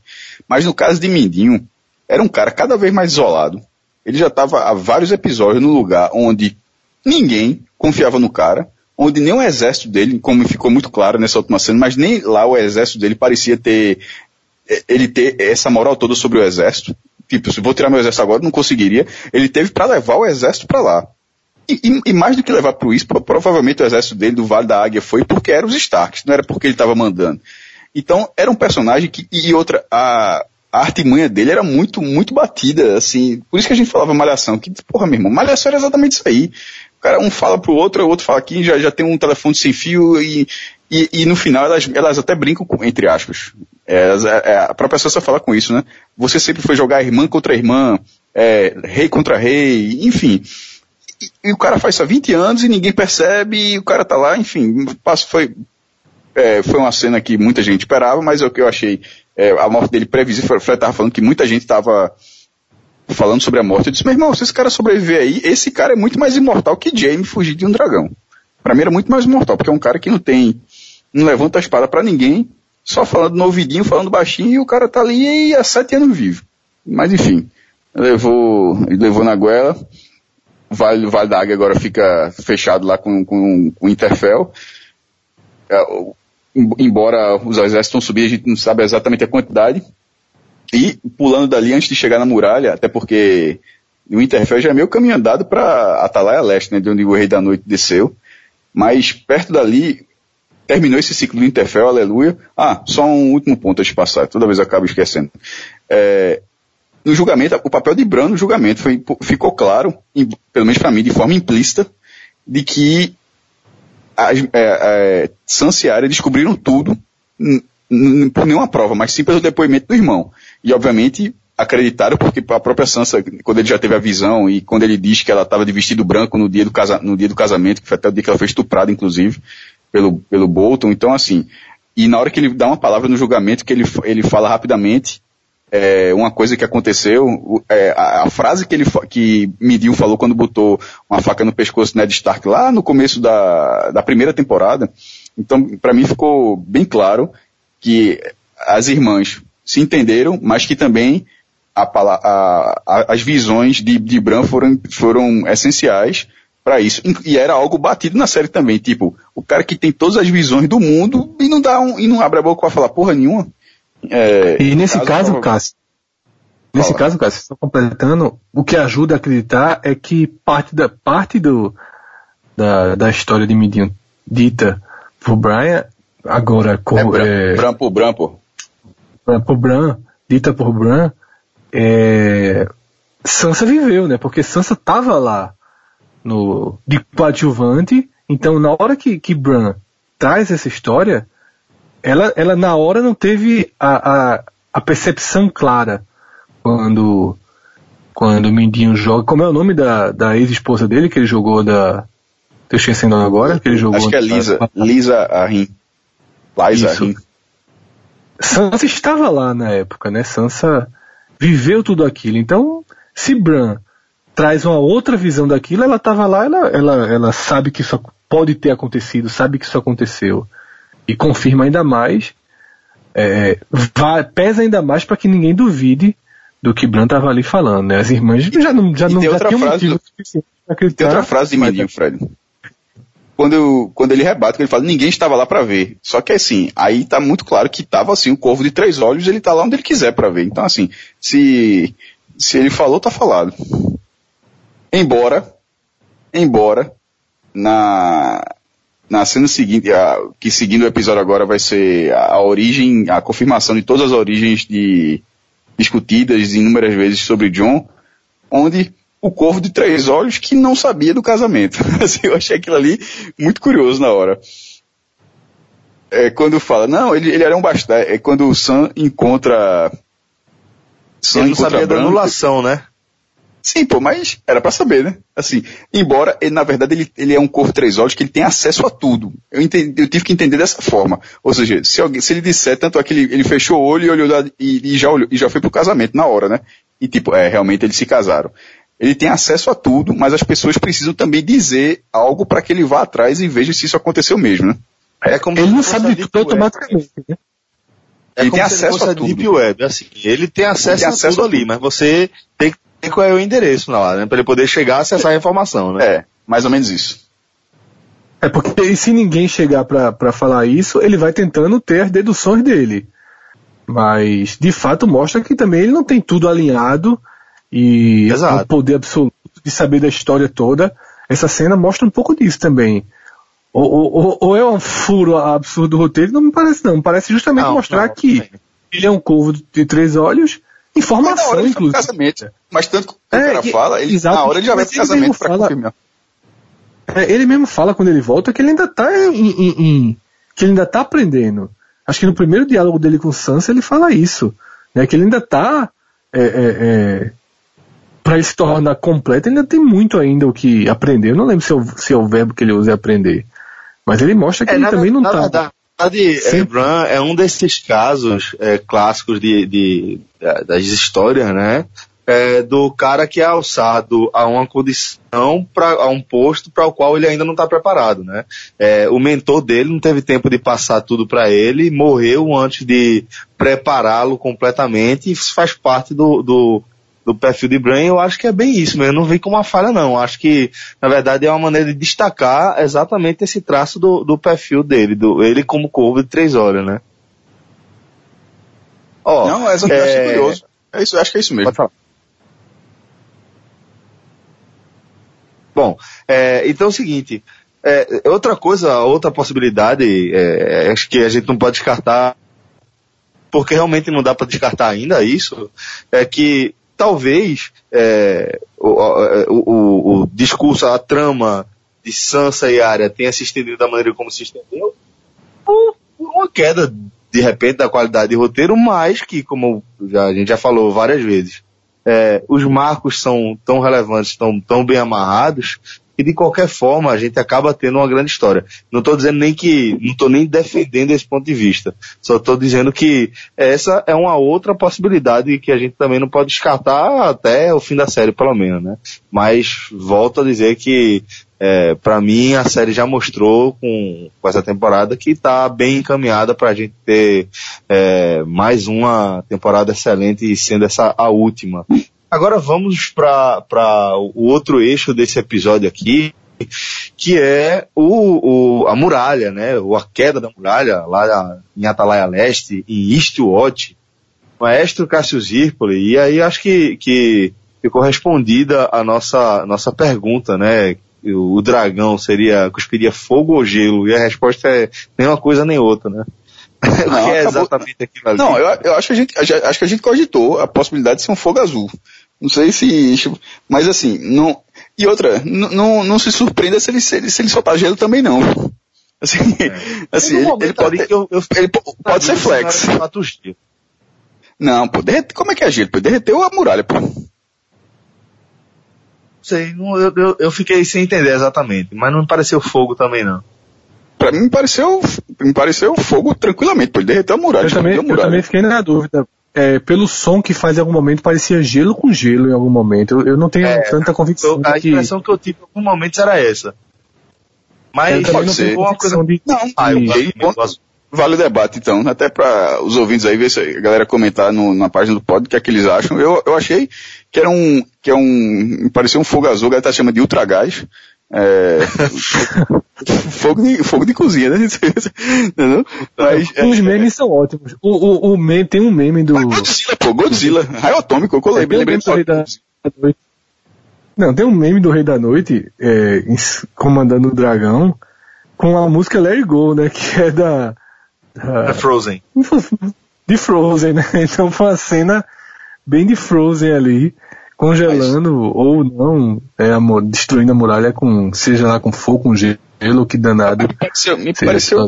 [SPEAKER 2] Mas no caso de Mindinho, era um cara cada vez mais isolado. Ele já estava há vários episódios no lugar onde ninguém confiava no cara, onde nem o exército dele, como ficou muito claro nessa última cena, mas nem lá o exército dele parecia ter ele ter essa moral toda sobre o exército. Tipo, se vou tirar meu exército agora, não conseguiria. Ele teve para levar o exército para lá. E, e, e, mais do que levar para isso, provavelmente o exército dele do Vale da Águia foi porque eram os Starks, não era porque ele estava mandando. Então, era um personagem que, e outra, a, a artimanha dele era muito, muito batida, assim, por isso que a gente falava malhação, que, porra, meu irmão, malhação era exatamente isso aí. Cara, um fala pro outro, o outro fala aqui, já, já tem um telefone sem fio e, e, e no final elas, elas até brincam com, entre aspas. É, é, a própria Sansa fala com isso, né? Você sempre foi jogar irmã contra irmã, é, rei contra rei, enfim. E, e, o cara faz isso há 20 anos e ninguém percebe, e o cara tá lá, enfim, passo, foi, é, foi uma cena que muita gente esperava, mas é o que eu achei, é, a morte dele previsível, o Fred tava falando que muita gente tava falando sobre a morte, eu disse, meu irmão, se esse cara sobreviver aí, esse cara é muito mais imortal que Jamie fugir de um dragão. Pra mim era muito mais imortal, porque é um cara que não tem, não levanta a espada para ninguém, só falando no ouvidinho, falando baixinho, e o cara tá ali há sete anos vivo. Mas enfim, levou, levou na goela, Vale, vale da Águia agora fica fechado lá com, com, com o Interfell. É, embora os exércitos estão subindo, a gente não sabe exatamente a quantidade. E pulando dali antes de chegar na muralha, até porque o Interfell já é meio caminho andado para Atalaia Leste, né, de onde o Rei da Noite desceu. Mas perto dali, terminou esse ciclo do Interfell, aleluia. Ah, só um último ponto antes de passar, toda vez eu acabo esquecendo. É, no julgamento, o papel de Bran no julgamento foi, ficou claro, pelo menos para mim, de forma implícita, de que as, é, é, Sansa e Arya descobriram tudo por nenhuma prova, mas sim pelo depoimento do irmão. E obviamente acreditaram porque a própria Sansa, quando ele já teve a visão e quando ele diz que ela estava de vestido branco no dia do, casa, no dia do casamento, que foi até o dia que ela foi estuprada, inclusive, pelo, pelo Bolton, então assim, e na hora que ele dá uma palavra no julgamento, que ele, ele fala rapidamente, é, uma coisa que aconteceu, é, a, a, frase que ele que Midil falou quando botou uma faca no pescoço de Ned Stark lá no começo da, da primeira temporada, então para mim ficou bem claro que as irmãs se entenderam, mas que também a, a, as visões de, de Bran foram, foram essenciais para isso. E era algo batido na série também, tipo, o cara que tem todas as visões do mundo e não dá um, e não abre a boca para falar porra nenhuma.
[SPEAKER 3] É, e nesse caso, caso Cássio, nesse Fala. caso, Cássio, só completando, o que ajuda a acreditar é que parte da, parte do, da, da história de Midinho dita por Brian, agora com,
[SPEAKER 2] é, é, Bran por Bran
[SPEAKER 3] por Bran, dita por Bran, é, Sansa viveu, né? Porque Sansa tava lá no, de coadjuvante, então na hora que, que Bran traz essa história, ela, ela na hora não teve a, a, a percepção clara quando quando o Mindinho joga. Como é o nome da, da ex-esposa dele que ele jogou da. Tô esquecendo agora, que ele jogou.
[SPEAKER 2] Acho que é Lisa. Lisa Arrin. Liza Arrin.
[SPEAKER 3] Sansa estava lá na época, né? Sansa viveu tudo aquilo. Então, se Bran traz uma outra visão daquilo, ela estava lá, ela, ela, ela sabe que isso pode ter acontecido, sabe que isso aconteceu e confirma ainda mais, é, vai, pesa ainda mais para que ninguém duvide do que Bran estava ali falando, né? As irmãs já não já não já
[SPEAKER 2] tinham motivo suficiente para acreditar. Tem outra frase de Mindinho, Fred. Quando, quando ele rebate, ele fala, ninguém estava lá para ver. Só que assim, aí tá muito claro que tava assim, o corvo de três olhos, ele tá lá onde ele quiser para ver. Então assim, se, se ele falou, tá falado. Embora, embora, na, na cena seguinte, a, que seguindo o episódio agora vai ser a, a, origem, a confirmação de todas as origens de, discutidas inúmeras vezes sobre John, onde o corvo de três olhos que não sabia do casamento. Assim, eu achei aquilo ali muito curioso na hora. É, quando fala, não, ele, ele era um bastardo. É quando o Sam encontra.
[SPEAKER 1] Sam ele não encontra sabia da anulação, né?
[SPEAKER 2] Sim, pô, mas era para saber, né? Assim, embora ele, na verdade, ele, ele é um corpo três olhos que ele tem acesso a tudo. Eu, entendi, eu tive que entender dessa forma. Ou seja, se, alguém, se ele disser tanto é que ele, ele fechou o olho e olhou e, e, já olhou, e já foi pro casamento na hora, né? E tipo, é, realmente eles se casaram. Ele tem acesso a tudo, mas as pessoas precisam também dizer algo para que ele vá atrás e veja se isso aconteceu mesmo, né?
[SPEAKER 3] É como ele não sabe de tudo automaticamente, né?
[SPEAKER 1] É ele tem acesso a tudo. Deep Web, assim, ele tem acesso, ele tem acesso a tudo ali, mas você tem que qual é o endereço lá, né? Pra ele poder chegar a acessar a informação, né?
[SPEAKER 2] É, mais ou menos isso.
[SPEAKER 3] É porque se ninguém chegar para falar isso, ele vai tentando ter as deduções dele. Mas, de fato, mostra que também ele não tem tudo alinhado e Exato. o poder absoluto de saber da história toda. Essa cena mostra um pouco disso também. Ou, ou, ou é um furo absurdo do roteiro? Não me parece não. Parece justamente não, mostrar não, que ele é um corvo de três olhos Informação, hora inclusive.
[SPEAKER 2] Casamento. Mas tanto que o é, cara fala, ele, exato, na hora ele já vai pro casamento pra fala, confirmar.
[SPEAKER 3] É, ele mesmo fala quando ele volta que ele ainda tá em, em, em, que ele ainda tá aprendendo. Acho que no primeiro diálogo dele com Sansa ele fala isso. Né, que ele ainda tá é, é, é para ele se tornar completo, ainda tem muito ainda o que aprender. Eu não lembro se é o, se é o verbo que ele usa é aprender. Mas ele mostra que é, ele também não tá.
[SPEAKER 1] Verdade, Bran é um desses casos é, clássicos de, de, das histórias, né? É, do cara que é alçado a uma condição, pra, a um posto para o qual ele ainda não está preparado, né? É, o mentor dele não teve tempo de passar tudo para ele, morreu antes de prepará-lo completamente, e isso faz parte do, do, do perfil de Brain, eu acho que é bem isso mesmo. Eu não vi como uma falha, não. Acho que, na verdade, é uma maneira de destacar exatamente esse traço do, do perfil dele, do, ele como corvo de três horas, né?
[SPEAKER 2] Ó, não, essa é... é curioso. É isso, acho que é isso mesmo. Pode falar.
[SPEAKER 1] Bom, é, então é o seguinte, é, outra coisa, outra possibilidade, é, acho que a gente não pode descartar, porque realmente não dá para descartar ainda isso, é que talvez é, o, o, o, discurso, a trama de Sansa e Arya tenha se estendido da maneira como se estendeu, por, por uma queda, de repente, da qualidade de roteiro, mas que, como já, a gente já falou várias vezes, é, os marcos são tão relevantes, tão, tão bem amarrados, e de qualquer forma a gente acaba tendo uma grande história. Não estou dizendo nem que, não estou nem defendendo esse ponto de vista. Só estou dizendo que essa é uma outra possibilidade que a gente também não pode descartar até o fim da série, pelo menos, né? Mas volto a dizer que é, para mim a série já mostrou com, com essa temporada que está bem encaminhada para a gente ter é, mais uma temporada excelente sendo essa a última. Agora vamos para o outro eixo desse episódio aqui, que é o, o, a muralha, né? Ou a queda da muralha lá em Atalaia Leste, em Eastwatch. Maestro Cássio Zirpoli. E aí acho que, que ficou respondida a nossa, nossa pergunta, né? O, dragão seria, cuspiria fogo ou gelo? E a resposta é nem uma coisa nem outra, né?
[SPEAKER 2] Não, que é exatamente aquilo ali. Não, eu, eu acho, que a gente, acho que a gente cogitou a possibilidade de ser um fogo azul. Não sei se. Mas assim, não. E outra, não, não se surpreenda se ele, se ele, se ele soltar gelo também não. Assim, é. assim ele, ele, pode, ter, eu, eu, ele pode ser flex. Não, pô, derrete, como é que é gelo? Pô? Derreteu a muralha, pô.
[SPEAKER 1] Sei, não, eu, eu, eu, fiquei sem entender exatamente, mas não me pareceu fogo também não.
[SPEAKER 2] Pra mim me pareceu, me pareceu fogo tranquilamente, pô, ele derreteu a muralha.
[SPEAKER 3] Eu também,
[SPEAKER 2] muralha.
[SPEAKER 3] eu também fiquei na dúvida, é, pelo som que faz em algum momento, parecia gelo com gelo em algum momento. Eu, eu não tenho é, tanta convicção.
[SPEAKER 1] a que... impressão que eu tive em algum momento era essa. Mas
[SPEAKER 2] pode ser. Uma coisa... de... Não, ah, eu, vale o debate então, até para os ouvintes aí ver se a galera comentar no, na página do pod o que é que eles acham. Eu, eu achei que era um, que é um, me parecia um fogo azul, a galera tá chamando de ultragás. É, fogo, de, fogo de cozinha, né?
[SPEAKER 3] Entendeu? Mas, Os é, memes são ótimos. O, o, o meme, tem um meme do.
[SPEAKER 2] Godzilla, pô, Godzilla. Raio atômico, eu lembrei, lembrei do
[SPEAKER 3] da... Não, tem um meme do Rei da Noite, é, comandando o dragão, com a música Let It Go, né? Que é da.
[SPEAKER 1] da Frozen.
[SPEAKER 3] De Frozen, né? Então foi uma cena bem de Frozen ali congelando Mas... ou não, é, a, destruindo a muralha com, seja lá com fogo, com gelo, que danado.
[SPEAKER 2] Me pareceu, me pareceu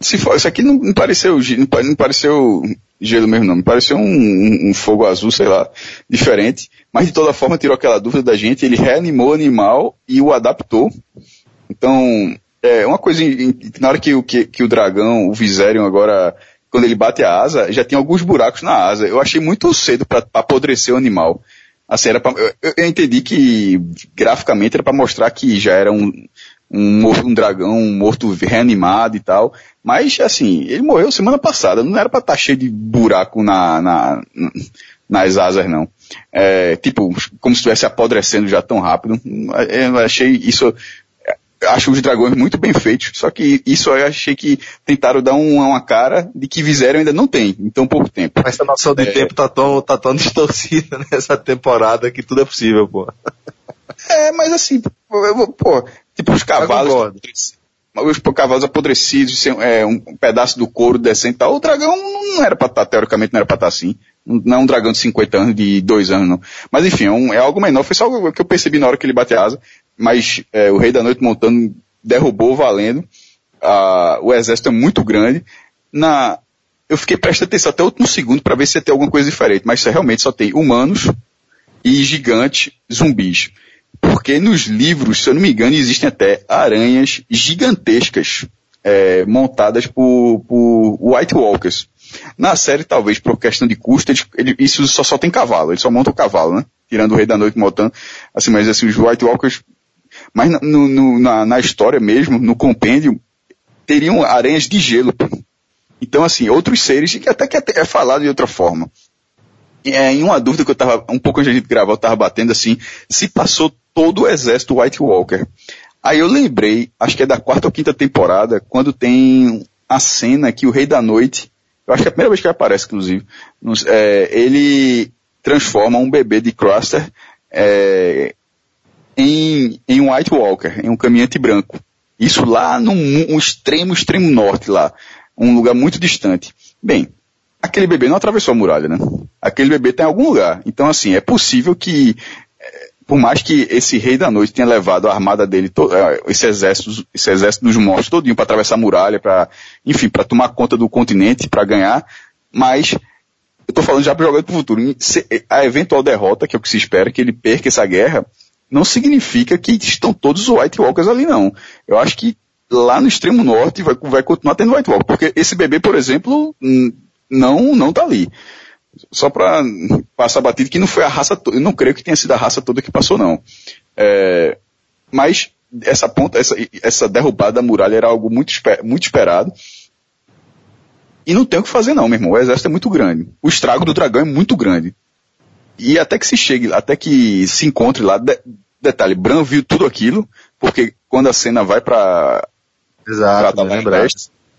[SPEAKER 2] se for, isso aqui não, não pareceu, não pareceu gelo mesmo não, me pareceu um, um, um, fogo azul, sei lá, diferente, mas de toda forma tirou aquela dúvida da gente, ele reanimou o animal e o adaptou. Então, é uma coisa, na hora que, que, que o dragão, o Viserion agora quando ele bate a asa, já tem alguns buracos na asa. Eu achei muito cedo para apodrecer o animal. Assim, era pra, eu, eu, entendi que graficamente era para mostrar que já era um, um, um dragão um morto reanimado e tal. Mas, assim, ele morreu semana passada. Não era para estar tá cheio de buraco na, na, nas asas, não. É, tipo, como se estivesse apodrecendo já tão rápido. Eu achei isso acho os dragões muito bem feitos, só que isso eu achei que tentaram dar uma, uma cara de que Viserion ainda não tem, em tão pouco tempo.
[SPEAKER 1] Essa noção de é... tempo tá tão, tá tão distorcida nessa temporada que tudo é possível, pô.
[SPEAKER 2] É, mas assim, pô, tipo os cavalos, os cavalos apodrecidos, é, um pedaço do couro descendo e tal, o dragão não era pra estar, tá, teoricamente não era pra estar tá assim. Não é um dragão de 50 anos, de 2 anos, não. Mas enfim, é, um, é algo menor. Foi só o que eu percebi na hora que ele bate a asa mas é, o Rei da Noite montando derrubou valendo. O exército é muito grande. Na, eu fiquei prestando atenção até o último segundo para ver se ter alguma coisa diferente, mas realmente só tem humanos e gigantes zumbis. Porque nos livros, se eu não me engano, existem até aranhas gigantescas é, montadas por, por White Walkers. Na série, talvez, por questão de custo, ele, isso só, só tem cavalo, eles só montam o cavalo, né? Tirando o Rei da Noite montando. Assim, mas assim, os White Walkers. Mas no, no, na, na história mesmo, no compêndio, teriam aranhas de gelo. Então, assim, outros seres, que até que é falado de outra forma. É, em uma dúvida que eu tava, um pouco antes de gravar, eu tava batendo assim, se passou todo o exército White Walker. Aí eu lembrei, acho que é da quarta ou quinta temporada, quando tem a cena que o Rei da Noite, eu acho que é a primeira vez que ele aparece, inclusive, é, ele transforma um bebê de Cruster é, em, em um White Walker, em um caminhante branco. Isso lá no um extremo, extremo norte lá. Um lugar muito distante. Bem, aquele bebê não atravessou a muralha, né? Aquele bebê está em algum lugar. Então, assim, é possível que por mais que esse rei da noite tenha levado a armada dele, eh, esse exército, esse exército dos mortos todinho para atravessar a muralha, para, enfim, para tomar conta do continente, para ganhar, mas eu estou falando já para jogar para o futuro. A eventual derrota, que é o que se espera, que ele perca essa guerra, não significa que estão todos os White Walkers ali, não. Eu acho que lá no extremo norte vai, vai continuar tendo White Walker, porque esse bebê, por exemplo, não, não tá ali. Só para passar batido que não foi a raça toda, eu não creio que tenha sido a raça toda que passou não. É, mas essa ponta, essa, essa derrubada da muralha era algo muito, muito esperado. E não tem o que fazer não, meu irmão. O exército é muito grande. O estrago do dragão é muito grande. E até que se chegue, até que se encontre lá, de, detalhe, Bran viu tudo aquilo, porque quando a cena vai para
[SPEAKER 1] Exato, pra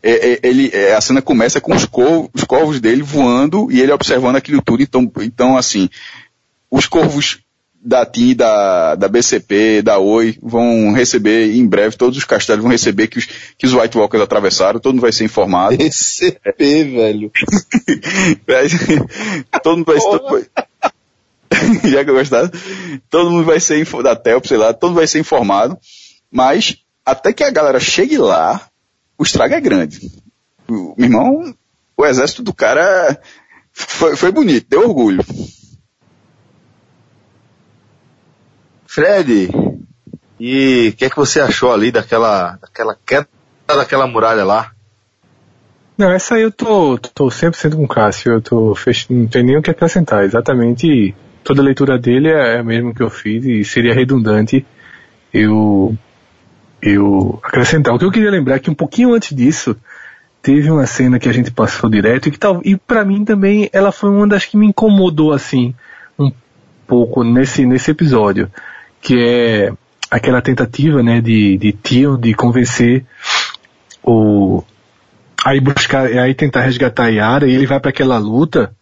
[SPEAKER 2] é, é, ele, é, a cena começa com os corvos, os corvos dele voando e ele observando aquilo tudo. Então, então assim, os corvos da TIM, da, da BCP, da Oi, vão receber em breve, todos os castelos vão receber que os, que os White Walkers atravessaram, todo mundo vai ser informado.
[SPEAKER 1] BCP, velho.
[SPEAKER 2] todo mundo vai ser... Já que eu gostava, todo mundo vai ser, da TELP, sei lá, todo mundo vai ser informado, mas até que a galera chegue lá, o estrago é grande. O, meu irmão, o exército do cara foi, foi bonito, deu orgulho.
[SPEAKER 1] Fred, e o que é que você achou ali daquela, daquela queda daquela muralha lá?
[SPEAKER 3] Não, essa aí eu tô, tô 100% com o Cássio, eu tô fech... não tem nem o que acrescentar, exatamente toda a leitura dele é a mesma que eu fiz e seria redundante eu eu acrescentar. O que eu queria lembrar é que um pouquinho antes disso, teve uma cena que a gente passou direto e que tal, e para mim também ela foi uma das que me incomodou assim um pouco nesse nesse episódio, que é aquela tentativa, né, de de Tio de convencer o aí buscar aí tentar resgatar a Yara e ele vai para aquela luta,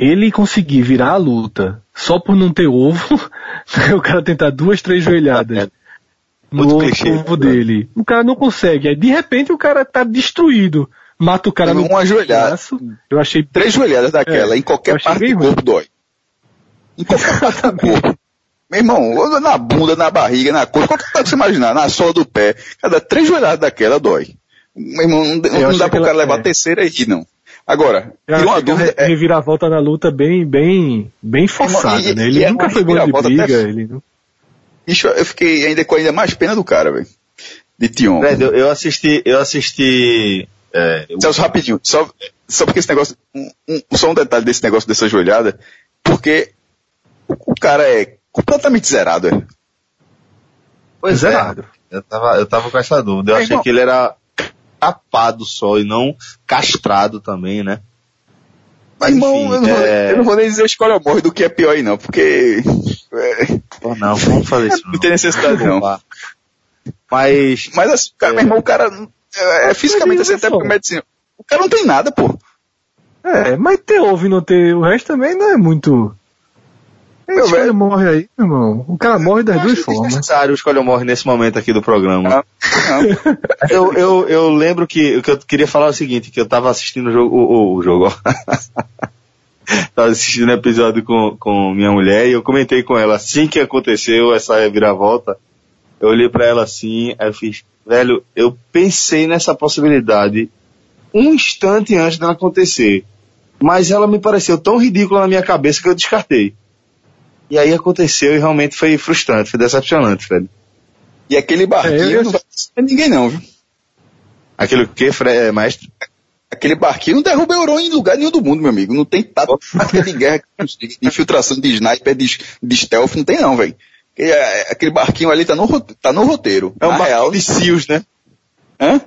[SPEAKER 3] ele conseguir virar a luta só por não ter ovo, o cara tentar duas, três joelhadas no corpo dele. O cara não consegue. Aí de repente o cara tá destruído. Mata o cara
[SPEAKER 2] no uma joelhada.
[SPEAKER 3] Eu achei
[SPEAKER 2] três joelhadas daquela é, em qualquer parte do corpo dói. Em qualquer parte do corpo. Meu irmão, na bunda, na barriga, na coxa, qualquer parte que você imaginar, na sola do pé, cada três joelhadas daquela dói. Meu irmão, não, não dá pro cara levar é. a terceira aí, não. Agora,
[SPEAKER 3] tira uma dúvida. É... Reviravolta na luta bem, bem, bem forçada, e, né? Ele nunca é foi bom de briga, até... ele não...
[SPEAKER 2] Bicho, eu fiquei ainda com ainda mais pena do cara, velho. De Tion.
[SPEAKER 1] eu, eu assisti, eu assisti. É,
[SPEAKER 2] Celso, rapidinho, só, só porque esse negócio, um, um, só um detalhe desse negócio dessa joelhada, porque o, o cara é completamente zerado, é.
[SPEAKER 1] Pois é. zerado. é. Eu tava, eu tava com essa dúvida. Eu é, achei irmão. que ele era capado só e não castrado também, né?
[SPEAKER 2] Mas, Enfim, irmão, eu não, vou, é... eu não vou nem dizer escolha ou morre do que é pior aí não, porque...
[SPEAKER 1] É... Pô, não, vamos fazer isso
[SPEAKER 2] não. Não tem necessidade não.
[SPEAKER 1] Mas...
[SPEAKER 2] Mas assim, cara, é... meu irmão, o cara é, é fisicamente assim, até porque medicina. O cara não tem nada, pô.
[SPEAKER 3] É, mas ter ovo e não ter o resto também não é muito... Meu velho morre aí, meu irmão. O cara morre das duas formas. É
[SPEAKER 1] necessário escolha morre nesse momento aqui do programa. Não, não. eu, eu, eu lembro que o que eu queria falar é o seguinte, que eu tava assistindo o jogo, o, o jogo, tava assistindo o episódio com, com minha mulher e eu comentei com ela assim que aconteceu essa reviravolta, eu olhei para ela assim, aí eu fiz, velho, eu pensei nessa possibilidade um instante antes dela acontecer, mas ela me pareceu tão ridícula na minha cabeça que eu descartei. E aí aconteceu e realmente foi frustrante, foi decepcionante, Fred.
[SPEAKER 2] E aquele barquinho é, eu... não vai ninguém não, viu?
[SPEAKER 1] Aquele que, Fred, é, maestro?
[SPEAKER 2] Aquele barquinho não derruba Euron em lugar nenhum do mundo, meu amigo. Não tem tática de guerra, de infiltração de sniper, de, de stealth, não tem não, velho. É, aquele barquinho ali tá no, tá no roteiro.
[SPEAKER 1] É um barquinho real. de SEALs, né?
[SPEAKER 2] Hã?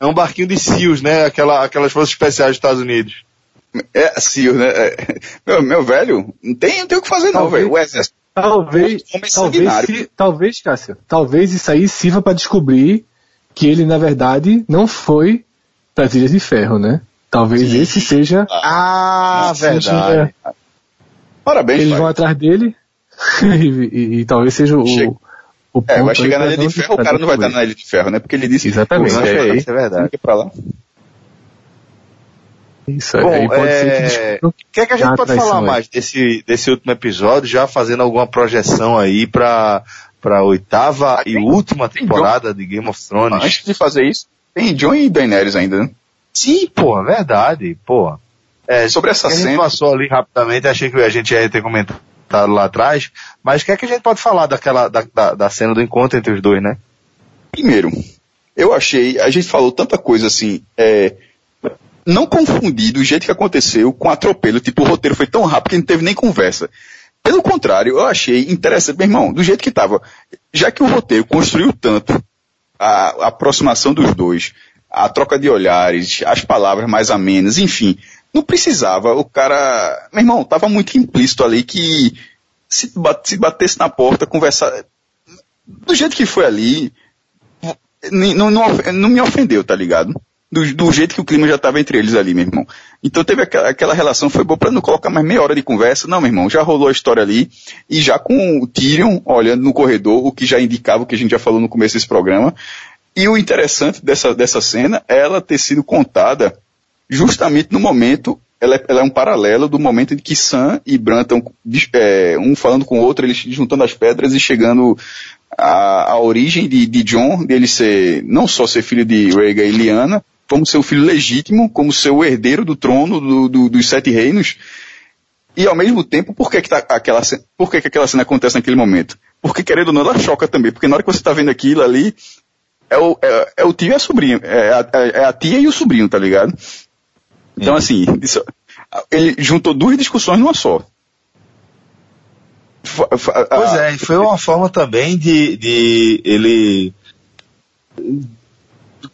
[SPEAKER 1] É um barquinho de SEALs, né? Aquela, aquelas forças especiais dos Estados Unidos.
[SPEAKER 2] É, SEALs, né? É, meu, meu velho, não tem, não tem o que fazer não, velho. O exército.
[SPEAKER 3] Talvez, talvez, talvez, Cássio, talvez isso aí sirva para descobrir que ele, na verdade, não foi das Ilhas de Ferro, né? Talvez Sim. esse seja.
[SPEAKER 1] Ah, verdade.
[SPEAKER 3] Parabéns, Eles pai. vão atrás dele e, e, e, talvez seja o. Chega.
[SPEAKER 2] o é, vai chegar na Ilha de Ferro, o cara não vai estar na Ilha de Ferro, né? Porque ele disse
[SPEAKER 3] Exatamente.
[SPEAKER 2] que
[SPEAKER 3] é,
[SPEAKER 2] isso é verdade. Pra lá.
[SPEAKER 1] Isso Bom, aí pode é... ser que O que é que a gente pode falar mais desse, desse último episódio, já fazendo alguma projeção aí para para oitava e última temporada de Game of Thrones?
[SPEAKER 2] Antes de fazer isso, tem John e Daenerys ainda, né?
[SPEAKER 1] Sim, pô, verdade, pô. É, sobre essa cena. A gente passou ali rapidamente, achei que a gente ia ter comentado lá atrás, mas o que é que a gente pode falar daquela, da, da, da cena do encontro entre os dois, né?
[SPEAKER 2] Primeiro, eu achei, a gente falou tanta coisa assim, é, não confundir do jeito que aconteceu com atropelo, tipo, o roteiro foi tão rápido que não teve nem conversa. Pelo contrário, eu achei interessante, meu irmão, do jeito que estava, já que o roteiro construiu tanto a, a aproximação dos dois, a troca de olhares, as palavras mais amenas, enfim. Não precisava, o cara, meu irmão, tava muito implícito ali que se, se batesse na porta, conversar, do jeito que foi ali, não, não, não me ofendeu, tá ligado? Do, do, jeito que o clima já estava entre eles ali, meu irmão. Então teve aquela, aquela relação, foi boa para não colocar mais meia hora de conversa. Não, meu irmão, já rolou a história ali. E já com o Tyrion olhando no corredor, o que já indicava o que a gente já falou no começo desse programa, e o interessante dessa, dessa cena é ela ter sido contada justamente no momento, ela é, ela é um paralelo do momento em que Sam e Bran estão é, um falando com o outro, eles juntando as pedras e chegando à, origem de, de John, dele ser, não só ser filho de Rhaegar e Lyanna, como seu filho legítimo, como seu herdeiro do trono do, do, dos sete reinos, e ao mesmo tempo, por que, que, tá aquela, por que, que aquela cena acontece naquele momento? Porque querendo ou não, ela choca também, porque na hora que você está vendo aquilo ali, é o, é, é o tio e a sobrinha. É a, é a, tia e o sobrinho, tá ligado? Então, é. assim, isso, ele juntou duas discussões numa só.
[SPEAKER 1] Pois é, foi uma forma também de, de ele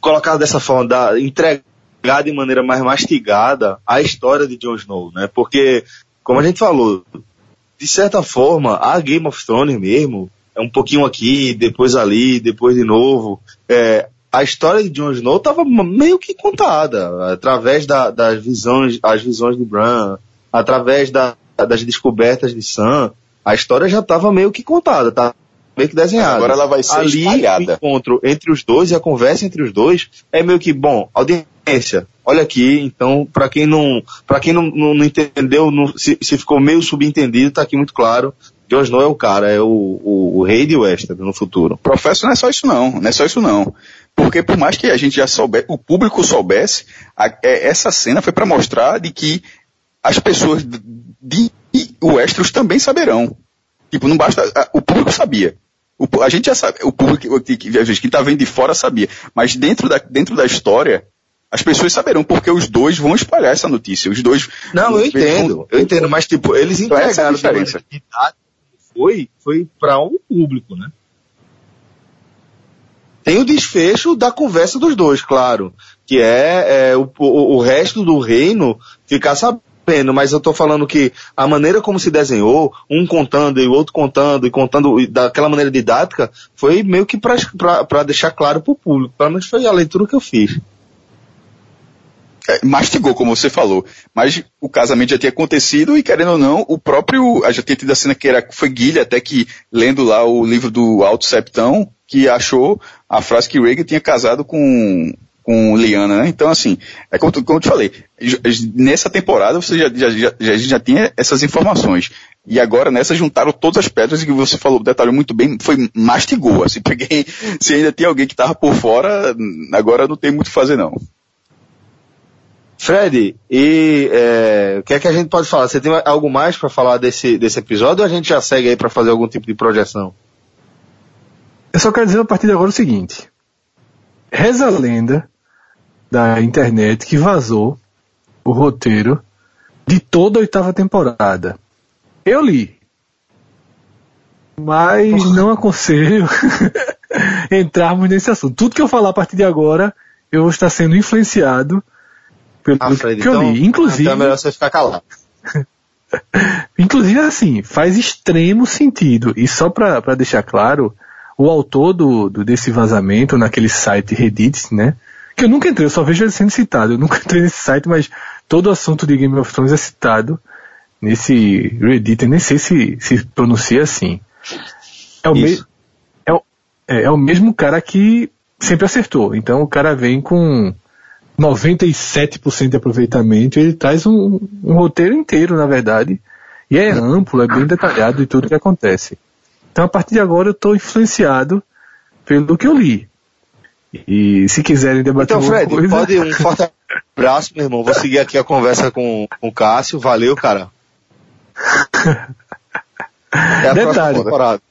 [SPEAKER 1] colocar dessa forma, da, entregar de maneira mais mastigada a história de Jon Snow, né? Porque, como a gente falou, de certa forma, a Game of Thrones mesmo, é um pouquinho aqui, depois ali, depois de novo. É, a história de Jon Snow estava meio que contada, através da, das visões, as visões de Bran, através da, das descobertas de Sam, a história já estava meio que contada, tá? Meio que desenhada.
[SPEAKER 2] Agora ela vai ser Ali, espalhada.
[SPEAKER 1] o encontro entre os dois e a conversa entre os dois é meio que, bom, audiência, olha aqui, então, para quem não, para quem não, não, não entendeu, não, se, se, ficou meio subentendido, tá aqui muito claro, Jon Snow é o cara, é o, o, o rei de Westeros no futuro.
[SPEAKER 2] Professor, não é só isso não, não é só isso não. Porque por mais que a gente já soubesse, o público soubesse, a, é, essa cena foi para mostrar de que as pessoas de Westeros também saberão. Tipo, não basta, o público sabia. O, a gente já sabe, o público que, que, que tá vendo de fora sabia. Mas dentro da, dentro da história, as pessoas saberão, porque os dois vão espalhar essa notícia. Os dois.
[SPEAKER 1] Não, eu entendo, vão, eu entendo, mas tipo, eles então entregaram a diferença foi, foi para um público, né? Tem o desfecho da conversa dos dois, claro, que é, é o, o, o, resto do reino ficar sabendo, mas eu tô falando que a maneira como se desenhou, um contando e o outro contando e contando daquela maneira didática, foi meio que para deixar claro para o público. Pelo menos foi a leitura que eu fiz
[SPEAKER 2] é, mastigou, como você falou. Mas o casamento já tinha acontecido e, querendo ou não, o próprio. Já tinha tido a cena que era, foi Guilha, até que, lendo lá o livro do Alto Septão, que achou a frase que Reagan tinha casado com, com Liana, né? Então, assim, é como, como eu te falei, nessa temporada você já, já, já, já, já tinha essas informações. E agora nessa juntaram todas as pedras e que você falou, detalhou muito bem, foi mastigou, assim, peguei, se ainda tinha alguém que estava por fora, agora não tem muito o que fazer não.
[SPEAKER 1] Fred, e é, o que é que a gente pode falar? Você tem algo mais para falar desse, desse episódio ou a gente já segue aí para fazer algum tipo de projeção?
[SPEAKER 3] Eu só quero dizer a partir de agora o seguinte. Reza a lenda da internet que vazou o roteiro de toda a oitava temporada. Eu li. Mas não aconselho entrarmos nesse assunto. Tudo que eu falar a partir de agora, eu vou estar sendo influenciado pelo
[SPEAKER 1] Ah, Fred,
[SPEAKER 3] que eu
[SPEAKER 1] então,
[SPEAKER 3] li. Inclusive,
[SPEAKER 1] então é melhor você ficar calado.
[SPEAKER 3] Inclusive, assim, faz extremo sentido. E só pra pra deixar claro, o autor do, do- desse vazamento naquele site Reddit, né? Que eu nunca entrei, eu só vejo ele sendo citado. Eu nunca entrei nesse site, mas todo o assunto de Game of Thrones é citado nesse Reddit. Eu nem sei se se pronuncia assim. É o, me, é, o, é, é o mesmo cara que sempre acertou. Então o cara vem com 97% de aproveitamento e ele traz um, um roteiro inteiro, na verdade. E é amplo, é bem detalhado de tudo que acontece. Então a partir de agora eu estou influenciado pelo que eu li. E se quiserem debater
[SPEAKER 1] Então, Fred,
[SPEAKER 3] coisa,
[SPEAKER 1] pode um forte abraço, meu irmão. Vou seguir aqui a conversa com, com o Cássio. Valeu, cara. Até a
[SPEAKER 3] Detalhe.
[SPEAKER 1] temporada.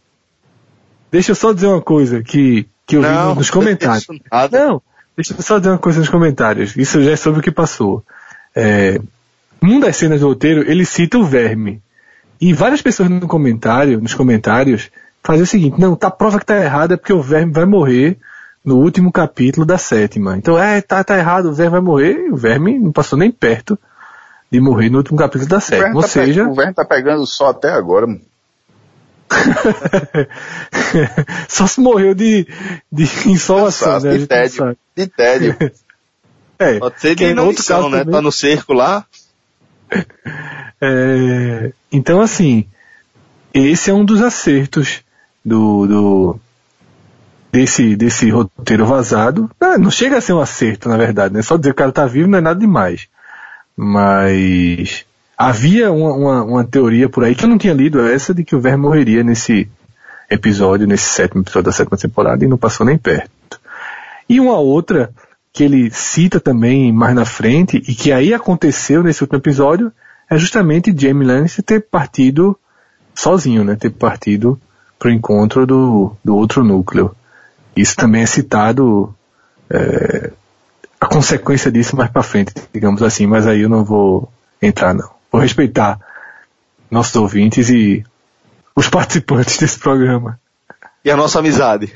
[SPEAKER 3] deixa eu só dizer uma coisa que, que eu vi
[SPEAKER 1] Não,
[SPEAKER 3] nos comentários.
[SPEAKER 1] nada.
[SPEAKER 3] Não, deixa eu só dizer uma coisa nos comentários. Isso já é sobre o que passou. É, numa das cenas do roteiro, ele cita o verme. E várias pessoas no comentário, nos comentários, fazem o seguinte, não, tá prova que tá errada é porque o verme vai morrer no último capítulo da sétima. Então, é, tá, tá errado, o verme vai morrer, e o verme não passou nem perto de morrer no último capítulo da sétima. Ou
[SPEAKER 2] tá,
[SPEAKER 3] seja,
[SPEAKER 2] o Verne tá pegando só até agora, mano.
[SPEAKER 3] só se morreu de, de insolação, né?
[SPEAKER 2] De tédio. De tédio.
[SPEAKER 3] É,
[SPEAKER 1] Pode ser
[SPEAKER 3] que
[SPEAKER 1] de
[SPEAKER 3] é outro
[SPEAKER 1] inanição,
[SPEAKER 3] caso
[SPEAKER 1] né?
[SPEAKER 3] também.
[SPEAKER 1] Tá no cerco lá.
[SPEAKER 3] É, então, assim, esse é um dos acertos do, do desse, desse roteiro vazado. Ah, não chega a ser um acerto, na verdade, né? Só dizer que o cara tá vivo não é nada demais. Mas havia uma, uma, uma teoria por aí que eu não tinha lido essa de que o Verme morreria nesse episódio, nesse sétimo episódio da sétima temporada e não passou nem perto. E uma outra que ele cita também mais na frente e que aí aconteceu nesse último episódio é justamente Jamie Lannister ter partido sozinho, né? Ter partido pro encontro do, do outro núcleo. Isso também é citado é, a consequência disso mais para frente, digamos assim, mas aí eu não vou entrar não. Vou respeitar nossos ouvintes e os participantes desse programa.
[SPEAKER 1] E a nossa amizade.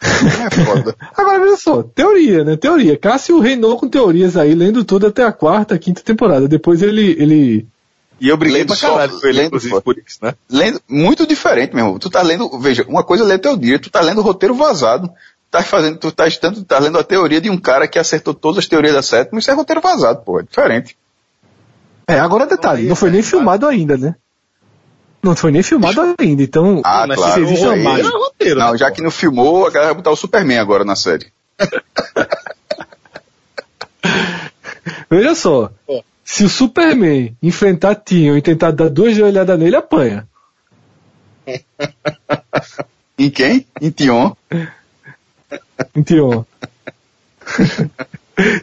[SPEAKER 2] É foda.
[SPEAKER 3] Agora veja só, teoria, né? Teoria. Cássio reinou com teorias aí, lendo tudo até a quarta, quinta temporada. Depois ele, ele
[SPEAKER 1] E eu briguei
[SPEAKER 2] Lendo
[SPEAKER 1] pra
[SPEAKER 2] só-
[SPEAKER 1] caralho com ele,
[SPEAKER 2] lendo
[SPEAKER 1] inclusive, por isso, né?
[SPEAKER 2] lendo, muito diferente, meu irmão. Tu tá lendo, veja, uma coisa é ler teu dia, tu tá lendo o roteiro vazado. Tá fazendo, tu tá estando, tá lendo a teoria de um cara que acertou todas as teorias da sétima, isso é roteiro vazado, pô, é diferente.
[SPEAKER 3] É, agora detalhe, não foi nem filmado ainda, né? Não foi nem filmado ainda, então.
[SPEAKER 2] Ah,
[SPEAKER 1] Mas
[SPEAKER 2] claro.
[SPEAKER 3] se existe uma.
[SPEAKER 1] Era roteiro,
[SPEAKER 2] Não,
[SPEAKER 1] né,
[SPEAKER 2] já
[SPEAKER 1] pô?
[SPEAKER 2] que não filmou, a galera vai botar o Superman agora na série.
[SPEAKER 3] Veja só.
[SPEAKER 1] É.
[SPEAKER 3] Se o Superman enfrentar Tion e tentar dar duas joelhadas nele, apanha.
[SPEAKER 2] Em quem? Em Tion.
[SPEAKER 3] Em Tion.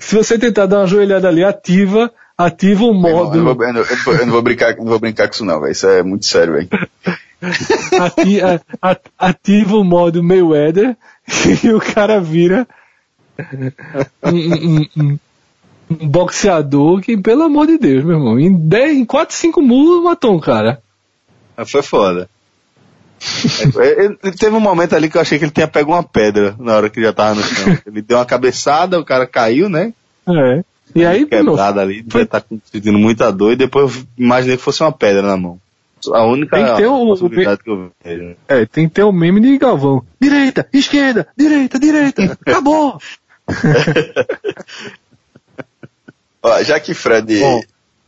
[SPEAKER 3] Se você tentar dar uma joelhada ali, ativa, ativa o
[SPEAKER 2] irmão,
[SPEAKER 3] modo.
[SPEAKER 2] Eu não vou, eu não- eu não vou- eu não vou brincar, não vou brincar com isso não, velho. Isso é muito sério, velho.
[SPEAKER 3] ati- a- a- ativa o modo Mayweather e o cara vira um, um- um- um boxeador que, pelo amor de Deus, meu irmão, em 10, em 4, 5 mulos matou um cara.
[SPEAKER 1] Mas foi foda. É, ele- ele teve um momento ali que eu achei que ele tinha pego uma pedra na hora que já tava no chão. Ele deu uma cabeçada, o cara caiu, né?
[SPEAKER 3] É. E aí,
[SPEAKER 1] Quebrado ali,
[SPEAKER 3] foi-
[SPEAKER 1] estar sentindo muita dor e depois eu imaginei que fosse uma pedra na mão. A única
[SPEAKER 3] Tem que ter o-
[SPEAKER 1] possibilidade que eu vejo. né?
[SPEAKER 3] é, tem que ter o meme de Galvão. Direita, esquerda, direita, direita, acabou.
[SPEAKER 2] Ó, já que Fred,
[SPEAKER 1] Bom.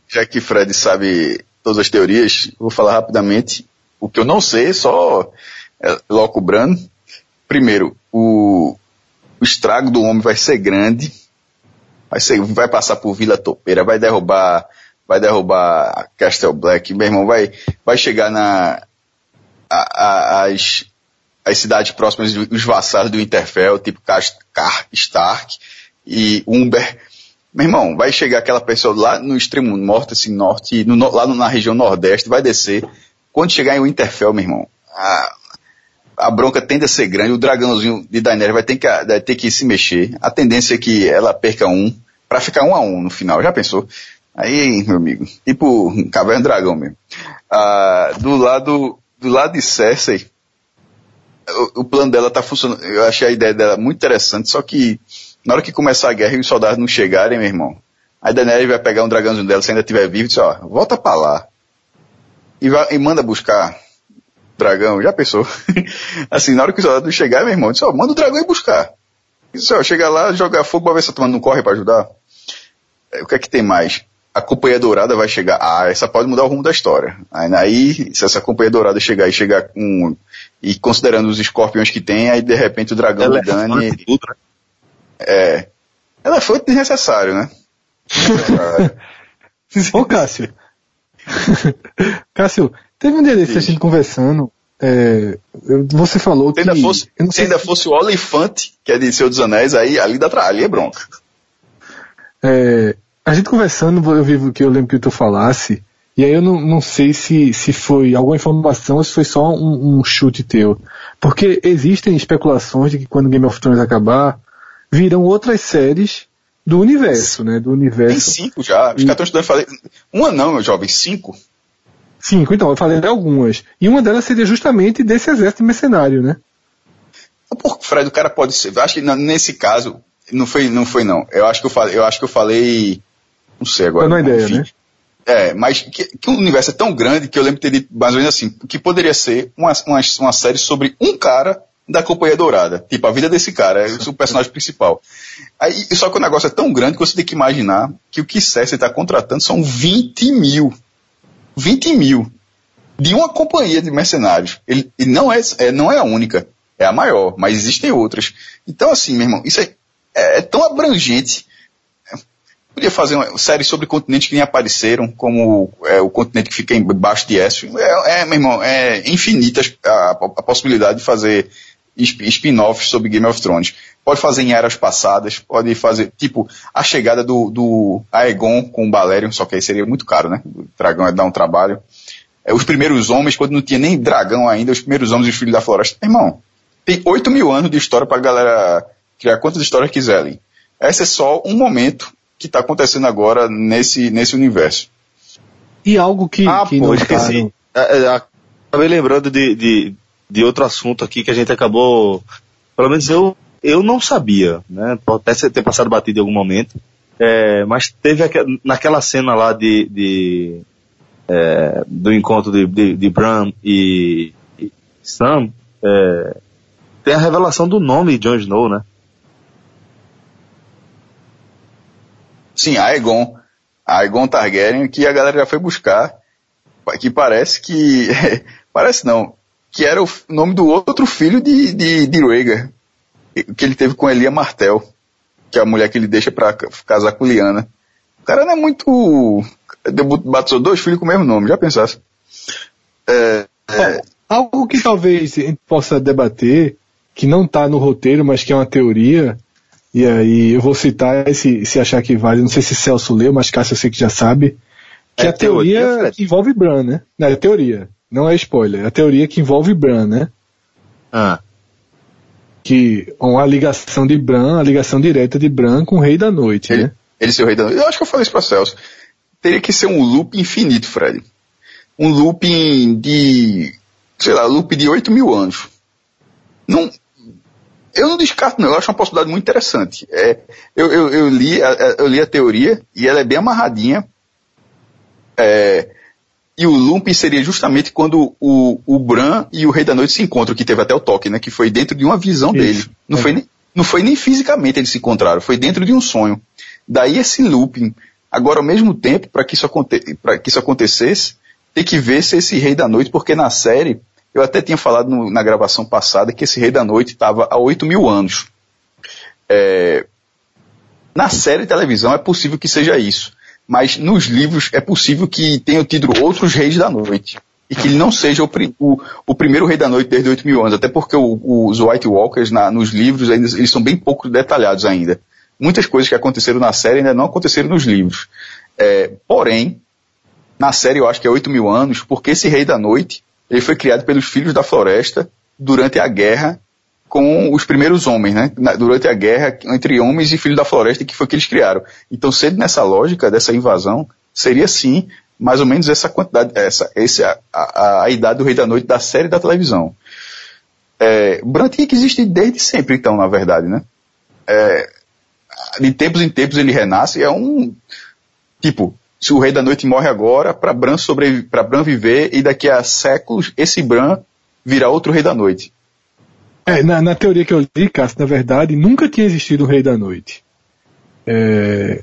[SPEAKER 2] já que Fred sabe todas as teorias, vou falar rapidamente o que eu não sei, só é, locubrando. Primeiro, o, o estrago do homem vai ser grande, vai, ser, vai passar por Vila Topeira, vai derrubar, vai derrubar Castle Black, meu irmão, vai, vai chegar na, a- a- as, as cidades próximas dos vassalos do Interfell, tipo Car- Stark e Umber, Meu irmão, vai chegar aquela pessoa lá no extremo norte, assim, norte, no, lá na região nordeste, vai descer. Quando chegar em Winterfell, meu irmão, a, a bronca tende a ser grande, o dragãozinho de Daenerys vai ter que, vai ter que se mexer. A tendência é que ela perca um, para ficar um a um no final, já pensou? Aí, meu amigo, tipo Caverna Dragão mesmo. Ah, do lado, do lado de Cersei, o, o, plano dela tá funcionando, eu achei a ideia dela muito interessante, só que na hora que começar a guerra e os soldados não chegarem, meu irmão, a Daenerys vai pegar um dragãozinho dela, se ainda estiver vivo, e diz, ó, volta pra lá. E, vai, e manda buscar dragão, já pensou? assim, na hora que os soldados não chegarem, meu irmão, diz, ó, manda o dragão ir buscar. Diz, ó, chega lá, jogar fogo pra ver se a turma não corre pra ajudar. É, o que é que tem mais? A Companhia Dourada vai chegar. Ah, essa pode mudar o rumo da história. Aí, aí se essa Companhia Dourada chegar e chegar com. E considerando os escorpiões que tem, aí de repente o dragão do Dani. Tudo, né? É. Ela foi desnecessário, né?
[SPEAKER 3] Ô, Cássio. Cássio, teve um dia desse a gente conversando. É, você falou
[SPEAKER 2] se que. Ainda fosse, se ainda se... fosse o Olifante, que é de Senhor dos Anéis, aí ali, dá, ali é bronca.
[SPEAKER 3] É, a gente conversando, eu vi que eu lembro que tu falasse, e aí eu não, não sei se, se foi alguma informação ou se foi só um, um chute teu. Porque existem especulações de que quando Game of Thrones acabar, virão outras séries do universo, né? Do universo. Tem
[SPEAKER 2] cinco já. Os caras estão estudando fazer. Uma não, meu jovem, cinco.
[SPEAKER 3] Cinco, então, eu falei algumas. E uma delas seria justamente desse exército mercenário, né?
[SPEAKER 2] Por Fred, o cara pode ser. Acho que nesse caso, não foi, não foi não. Eu acho que eu falei, eu acho que eu falei. Não sei agora.
[SPEAKER 3] Não ideia, enfim. né?
[SPEAKER 2] É, mas que, que, o universo é tão grande que eu lembro de ter dito mais ou menos assim, que poderia ser uma, uma, uma série sobre um cara da Companhia Dourada. Tipo, a vida desse cara, é o personagem principal. Aí, só que o negócio é tão grande que você tem que imaginar que o que Cersei está contratando são 20 mil. 20 mil. De uma companhia de mercenários. Ele, ele não, é, é, não é a única. É a maior, mas existem outras. Então, assim, meu irmão, isso é, é, é tão abrangente. Podia fazer uma série sobre continentes que nem apareceram, como é, o continente que fica embaixo de Essos. É, é, meu irmão, é infinita a, a possibilidade de fazer spin-offs sobre Game of Thrones. Pode fazer em eras passadas, pode fazer, tipo, a chegada do, do Aegon com o Balerion, só que aí seria muito caro, né? O dragão ia dar um trabalho. É, os primeiros homens, quando não tinha nem dragão ainda, os primeiros homens e os filhos da floresta. Irmão, tem 8 mil anos de história pra galera criar quantas histórias quiserem. Esse é só um momento que está acontecendo agora nesse, nesse universo.
[SPEAKER 3] E algo que,
[SPEAKER 1] ah,
[SPEAKER 3] que
[SPEAKER 1] pô, esqueci. É, é, acabei lembrando de, de, de outro assunto aqui que a gente acabou, pelo menos eu, eu não sabia, né? Pode até ter passado batido em algum momento. É, mas teve aqu naquela cena lá de, de é, do encontro de, de, de Bran e, e Sam, é, tem a revelação do nome de Jon Snow, né?
[SPEAKER 2] Sim, Aegon. Aegon Targaryen, que a galera já foi buscar, que parece que, parece não, que era o nome do outro filho de, de, de Rhaegar, que ele teve com Elia Martel, que é a mulher que ele deixa para casar com Liana. O cara não é muito. Batizou dois filhos com o mesmo nome, já pensasse?
[SPEAKER 3] É, é... Algo que talvez a gente possa debater, que não está no roteiro, mas que é uma teoria, e aí eu vou citar se, se achar que vale, não sei se Celso leu, mas Cássio eu sei que já sabe, que é a teoria, teoria envolve Bran, né? Não, é teoria. Não é spoiler, é a teoria que envolve Bran, né?
[SPEAKER 1] Ah.
[SPEAKER 3] Que uma ligação de Bran, a ligação direta de Bran com o Rei da Noite,
[SPEAKER 2] ele,
[SPEAKER 3] né?
[SPEAKER 2] Ele ser o Rei da Noite. Eu acho que eu falei isso pra Celso. Teria que ser um loop infinito, Fred. Um looping de, sei lá, loop de 8 mil anos. Não, eu não descarto não, eu acho uma possibilidade muito interessante. É, eu, eu, eu, li, eu li a teoria e ela é bem amarradinha. É, e o looping seria justamente quando o, o Bran e o Rei da Noite se encontram, que teve até o toque, né? Que foi dentro de uma visão Isso. dele. Não, é. foi nem, não foi nem fisicamente eles se encontraram, foi dentro de um sonho. Daí esse looping. Agora, ao mesmo tempo, para que, isso que isso acontecesse, tem que ver se esse Rei da Noite, porque na série, eu até tinha falado no, na gravação passada que esse Rei da Noite estava há 8 mil anos. É, na série de televisão é possível que seja isso mas nos livros é possível que tenham tido outros reis da noite. E que ele não seja o, o, o primeiro rei da noite desde 8 mil anos, até porque o, os White Walkers na, nos livros eles, eles, são bem pouco detalhados ainda. muitas coisas que aconteceram na série ainda não aconteceram nos livros. É, porém, na série eu acho que é 8 mil anos, porque esse Rei da Noite, ele foi criado pelos Filhos da Floresta durante a guerra com os primeiros homens, né? durante a guerra entre homens e Filhos da Floresta, que foi que eles criaram. Então, sendo nessa lógica dessa invasão, seria sim mais ou menos essa quantidade, essa, essa a, a, a idade do Rei da Noite da série da televisão. É, Bran tinha que existir desde sempre, então, na verdade, né? É, de tempos em tempos ele renasce, é um, tipo, se o Rei da Noite morre agora, para Bran para Bran viver, e daqui a séculos, esse Bran virá outro Rei da Noite.
[SPEAKER 3] É, na, na teoria que eu li, Cássio, na verdade, nunca tinha existido um Rei da Noite. É,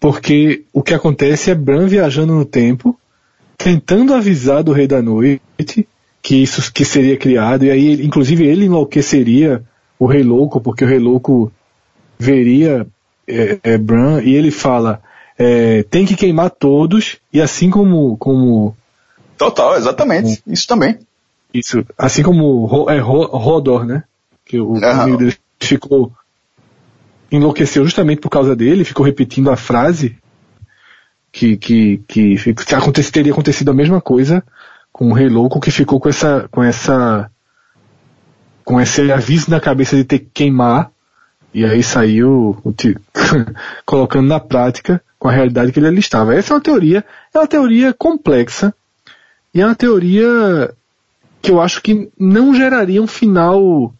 [SPEAKER 3] porque o que acontece é Bran viajando no tempo, tentando avisar do Rei da Noite que isso que seria criado, e aí, inclusive, ele enlouqueceria o Rei Louco, porque o Rei Louco veria é, é, Bran, e ele fala, é, tem que queimar todos, e assim como... como
[SPEAKER 2] Total, exatamente, isso também.
[SPEAKER 3] Isso, assim como é, Rodor, né? Que o uhum. amigo dele ficou enlouqueceu justamente por causa dele, ficou repetindo a frase que, que, que, que acontece, teria acontecido a mesma coisa com o Rei Louco que ficou com essa, com essa, com esse aviso na cabeça de ter que queimar e aí saiu o colocando na prática com a realidade que ele ali estava. Essa é uma teoria, é uma teoria complexa e é uma teoria que eu acho que não geraria um final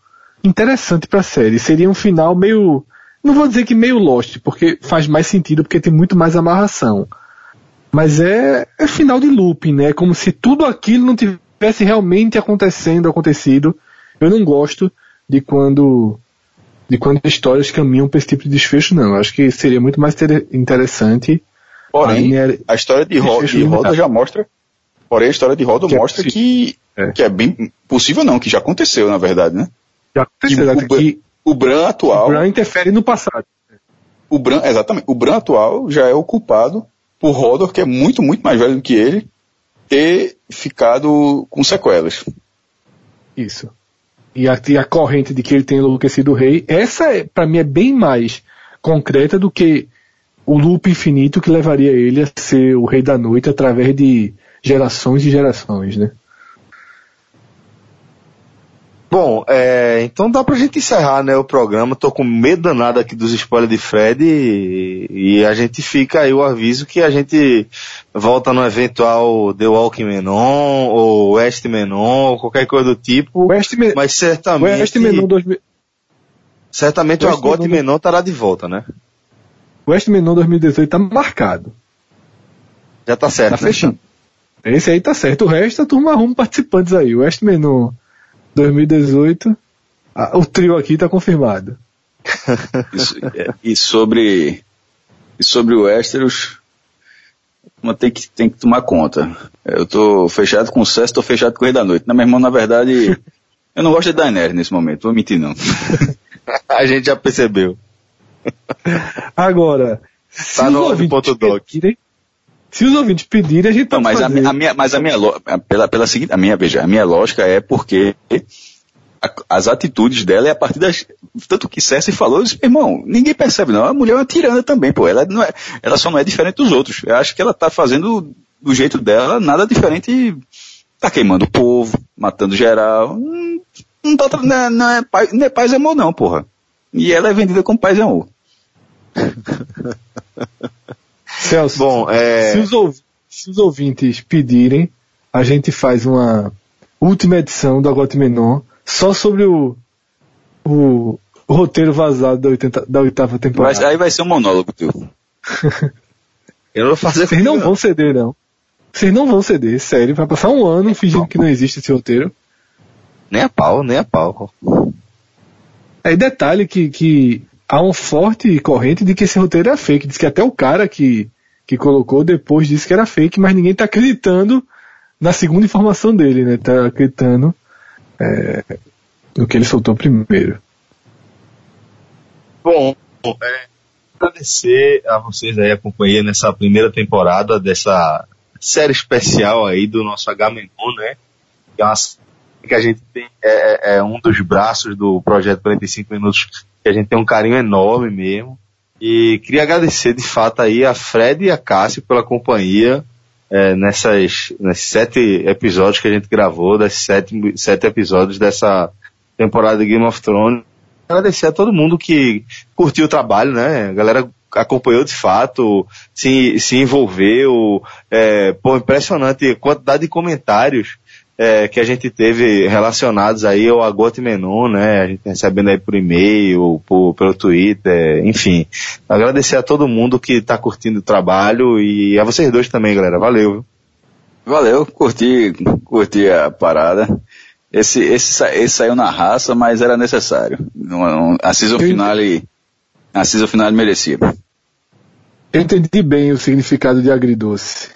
[SPEAKER 3] interessante para a série. Seria um final meio não vou dizer que meio Lost, porque faz mais sentido, porque tem muito mais amarração. Mas é, é final de looping, né? É como se tudo aquilo não tivesse realmente acontecendo, acontecido. Eu não gosto de quando de quando histórias caminham para esse tipo de desfecho, não. Acho que seria muito mais interessante.
[SPEAKER 2] Porém, a, a história de, Ro de Roda já mostra. Porém, a história de Roda que é mostra é que, é. que é bem possível, não, que já aconteceu, na verdade, né?
[SPEAKER 3] Já aconteceu, que,
[SPEAKER 2] que, o Bran atual.
[SPEAKER 3] O Bran interfere no passado.
[SPEAKER 2] O Bran, exatamente. O Bran atual já é o culpado por Hodor, que é muito, muito mais velho do que ele, ter ficado com sequelas.
[SPEAKER 3] Isso. E a, e a corrente de que ele tem enlouquecido o rei, essa é, para mim é bem mais concreta do que o loop infinito que levaria ele a ser o rei da noite através de gerações e gerações, né?
[SPEAKER 1] Bom, é, então dá pra gente encerrar né, o programa. Tô com medo danado aqui dos spoilers de Fred e, e, a gente fica aí o aviso que a gente volta no eventual The Walking Menon ou West Menon ou qualquer coisa do tipo.
[SPEAKER 3] West Me
[SPEAKER 1] mas certamente.
[SPEAKER 3] West Menon 2000...
[SPEAKER 1] Certamente West o Agot Menon, Menon estará de volta, né?
[SPEAKER 3] West Menon 2018 tá marcado.
[SPEAKER 1] Já tá certo.
[SPEAKER 3] Tá né? fechando. Esse aí tá certo. O resto a turma arruma participantes aí. West Menon 2018, ah, o trio aqui está confirmado.
[SPEAKER 2] É, e sobre e sobre o Westeros, tem que, tem que tomar conta. Eu tô fechado com o César, tô fechado com o Rei da Noite. Na meu irmão, na verdade, eu não gosto de Daenerys nesse momento, vou mentir não.
[SPEAKER 1] a gente já percebeu.
[SPEAKER 3] Agora,
[SPEAKER 1] tá no ponto doc.
[SPEAKER 3] Se os ouvintes pedirem, a gente
[SPEAKER 2] Não, mas a, a, minha, mas a minha, pela, pela seguinte, a minha, veja, a minha lógica é porque a, as atitudes dela é a partir das, tanto que Cersei falou, eu disse, irmão, ninguém percebe não, a mulher é uma tirana também, pô, ela não é, ela só não é diferente dos outros. Eu acho que ela tá fazendo do jeito dela nada diferente, tá queimando o povo, matando geral, não, não, tá, não, é, não, é, não é paz e amor não, porra. E ela é vendida como paz e amor.
[SPEAKER 3] Celso, Bom, é... se, os se, os ouvintes pedirem, a gente faz uma última edição do Agote Menon só sobre o, o, o roteiro vazado da, 80, da oitava temporada.
[SPEAKER 2] Mas aí vai ser um monólogo teu.
[SPEAKER 3] Eu vou fazer Vocês não vão ceder, não. Vocês não vão ceder, sério. Vai passar um ano fingindo que não existe esse roteiro.
[SPEAKER 1] Nem a pau, nem a pau.
[SPEAKER 3] Aí detalhe que, que há um forte corrente de que esse roteiro é fake. Diz que até o cara que, que colocou depois disse que era fake, mas ninguém está acreditando na segunda informação dele, né? Tá acreditando é, no que ele soltou primeiro.
[SPEAKER 1] Bom, é, agradecer a vocês aí a companhia nessa primeira temporada dessa série especial aí do nosso H-Menon, né? Que é uma que a gente tem, é, é, é um dos braços do projeto 45 Minutos que a gente tem um carinho enorme mesmo. E queria agradecer de fato aí a Fred e a Cássio pela companhia é, nessas, nesses sete episódios que a gente gravou, desses sete, sete episódios dessa temporada de Game of Thrones. Agradecer a todo mundo que curtiu o trabalho, né? A galera acompanhou de fato, se, se envolveu, é, pô, impressionante a quantidade de comentários é, que a gente teve relacionados aí ao Agote Menon, né? A gente recebendo aí por e-mail, por, pelo Twitter, enfim. Agradecer a todo mundo que está curtindo o trabalho e a vocês dois também, galera. Valeu.
[SPEAKER 2] Valeu, curti, curti a parada. Esse, esse, esse saiu na raça, mas era necessário. A season finale, a season finale merecia.
[SPEAKER 3] Eu entendi bem o significado de agridoce.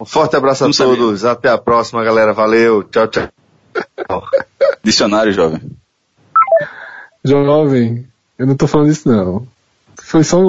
[SPEAKER 1] Um forte abraço Não a sabia. todos. Até a próxima, galera. Valeu. Tchau, tchau.
[SPEAKER 2] Dicionário, jovem.
[SPEAKER 3] Jovem, eu não tô falando isso não. Foi só um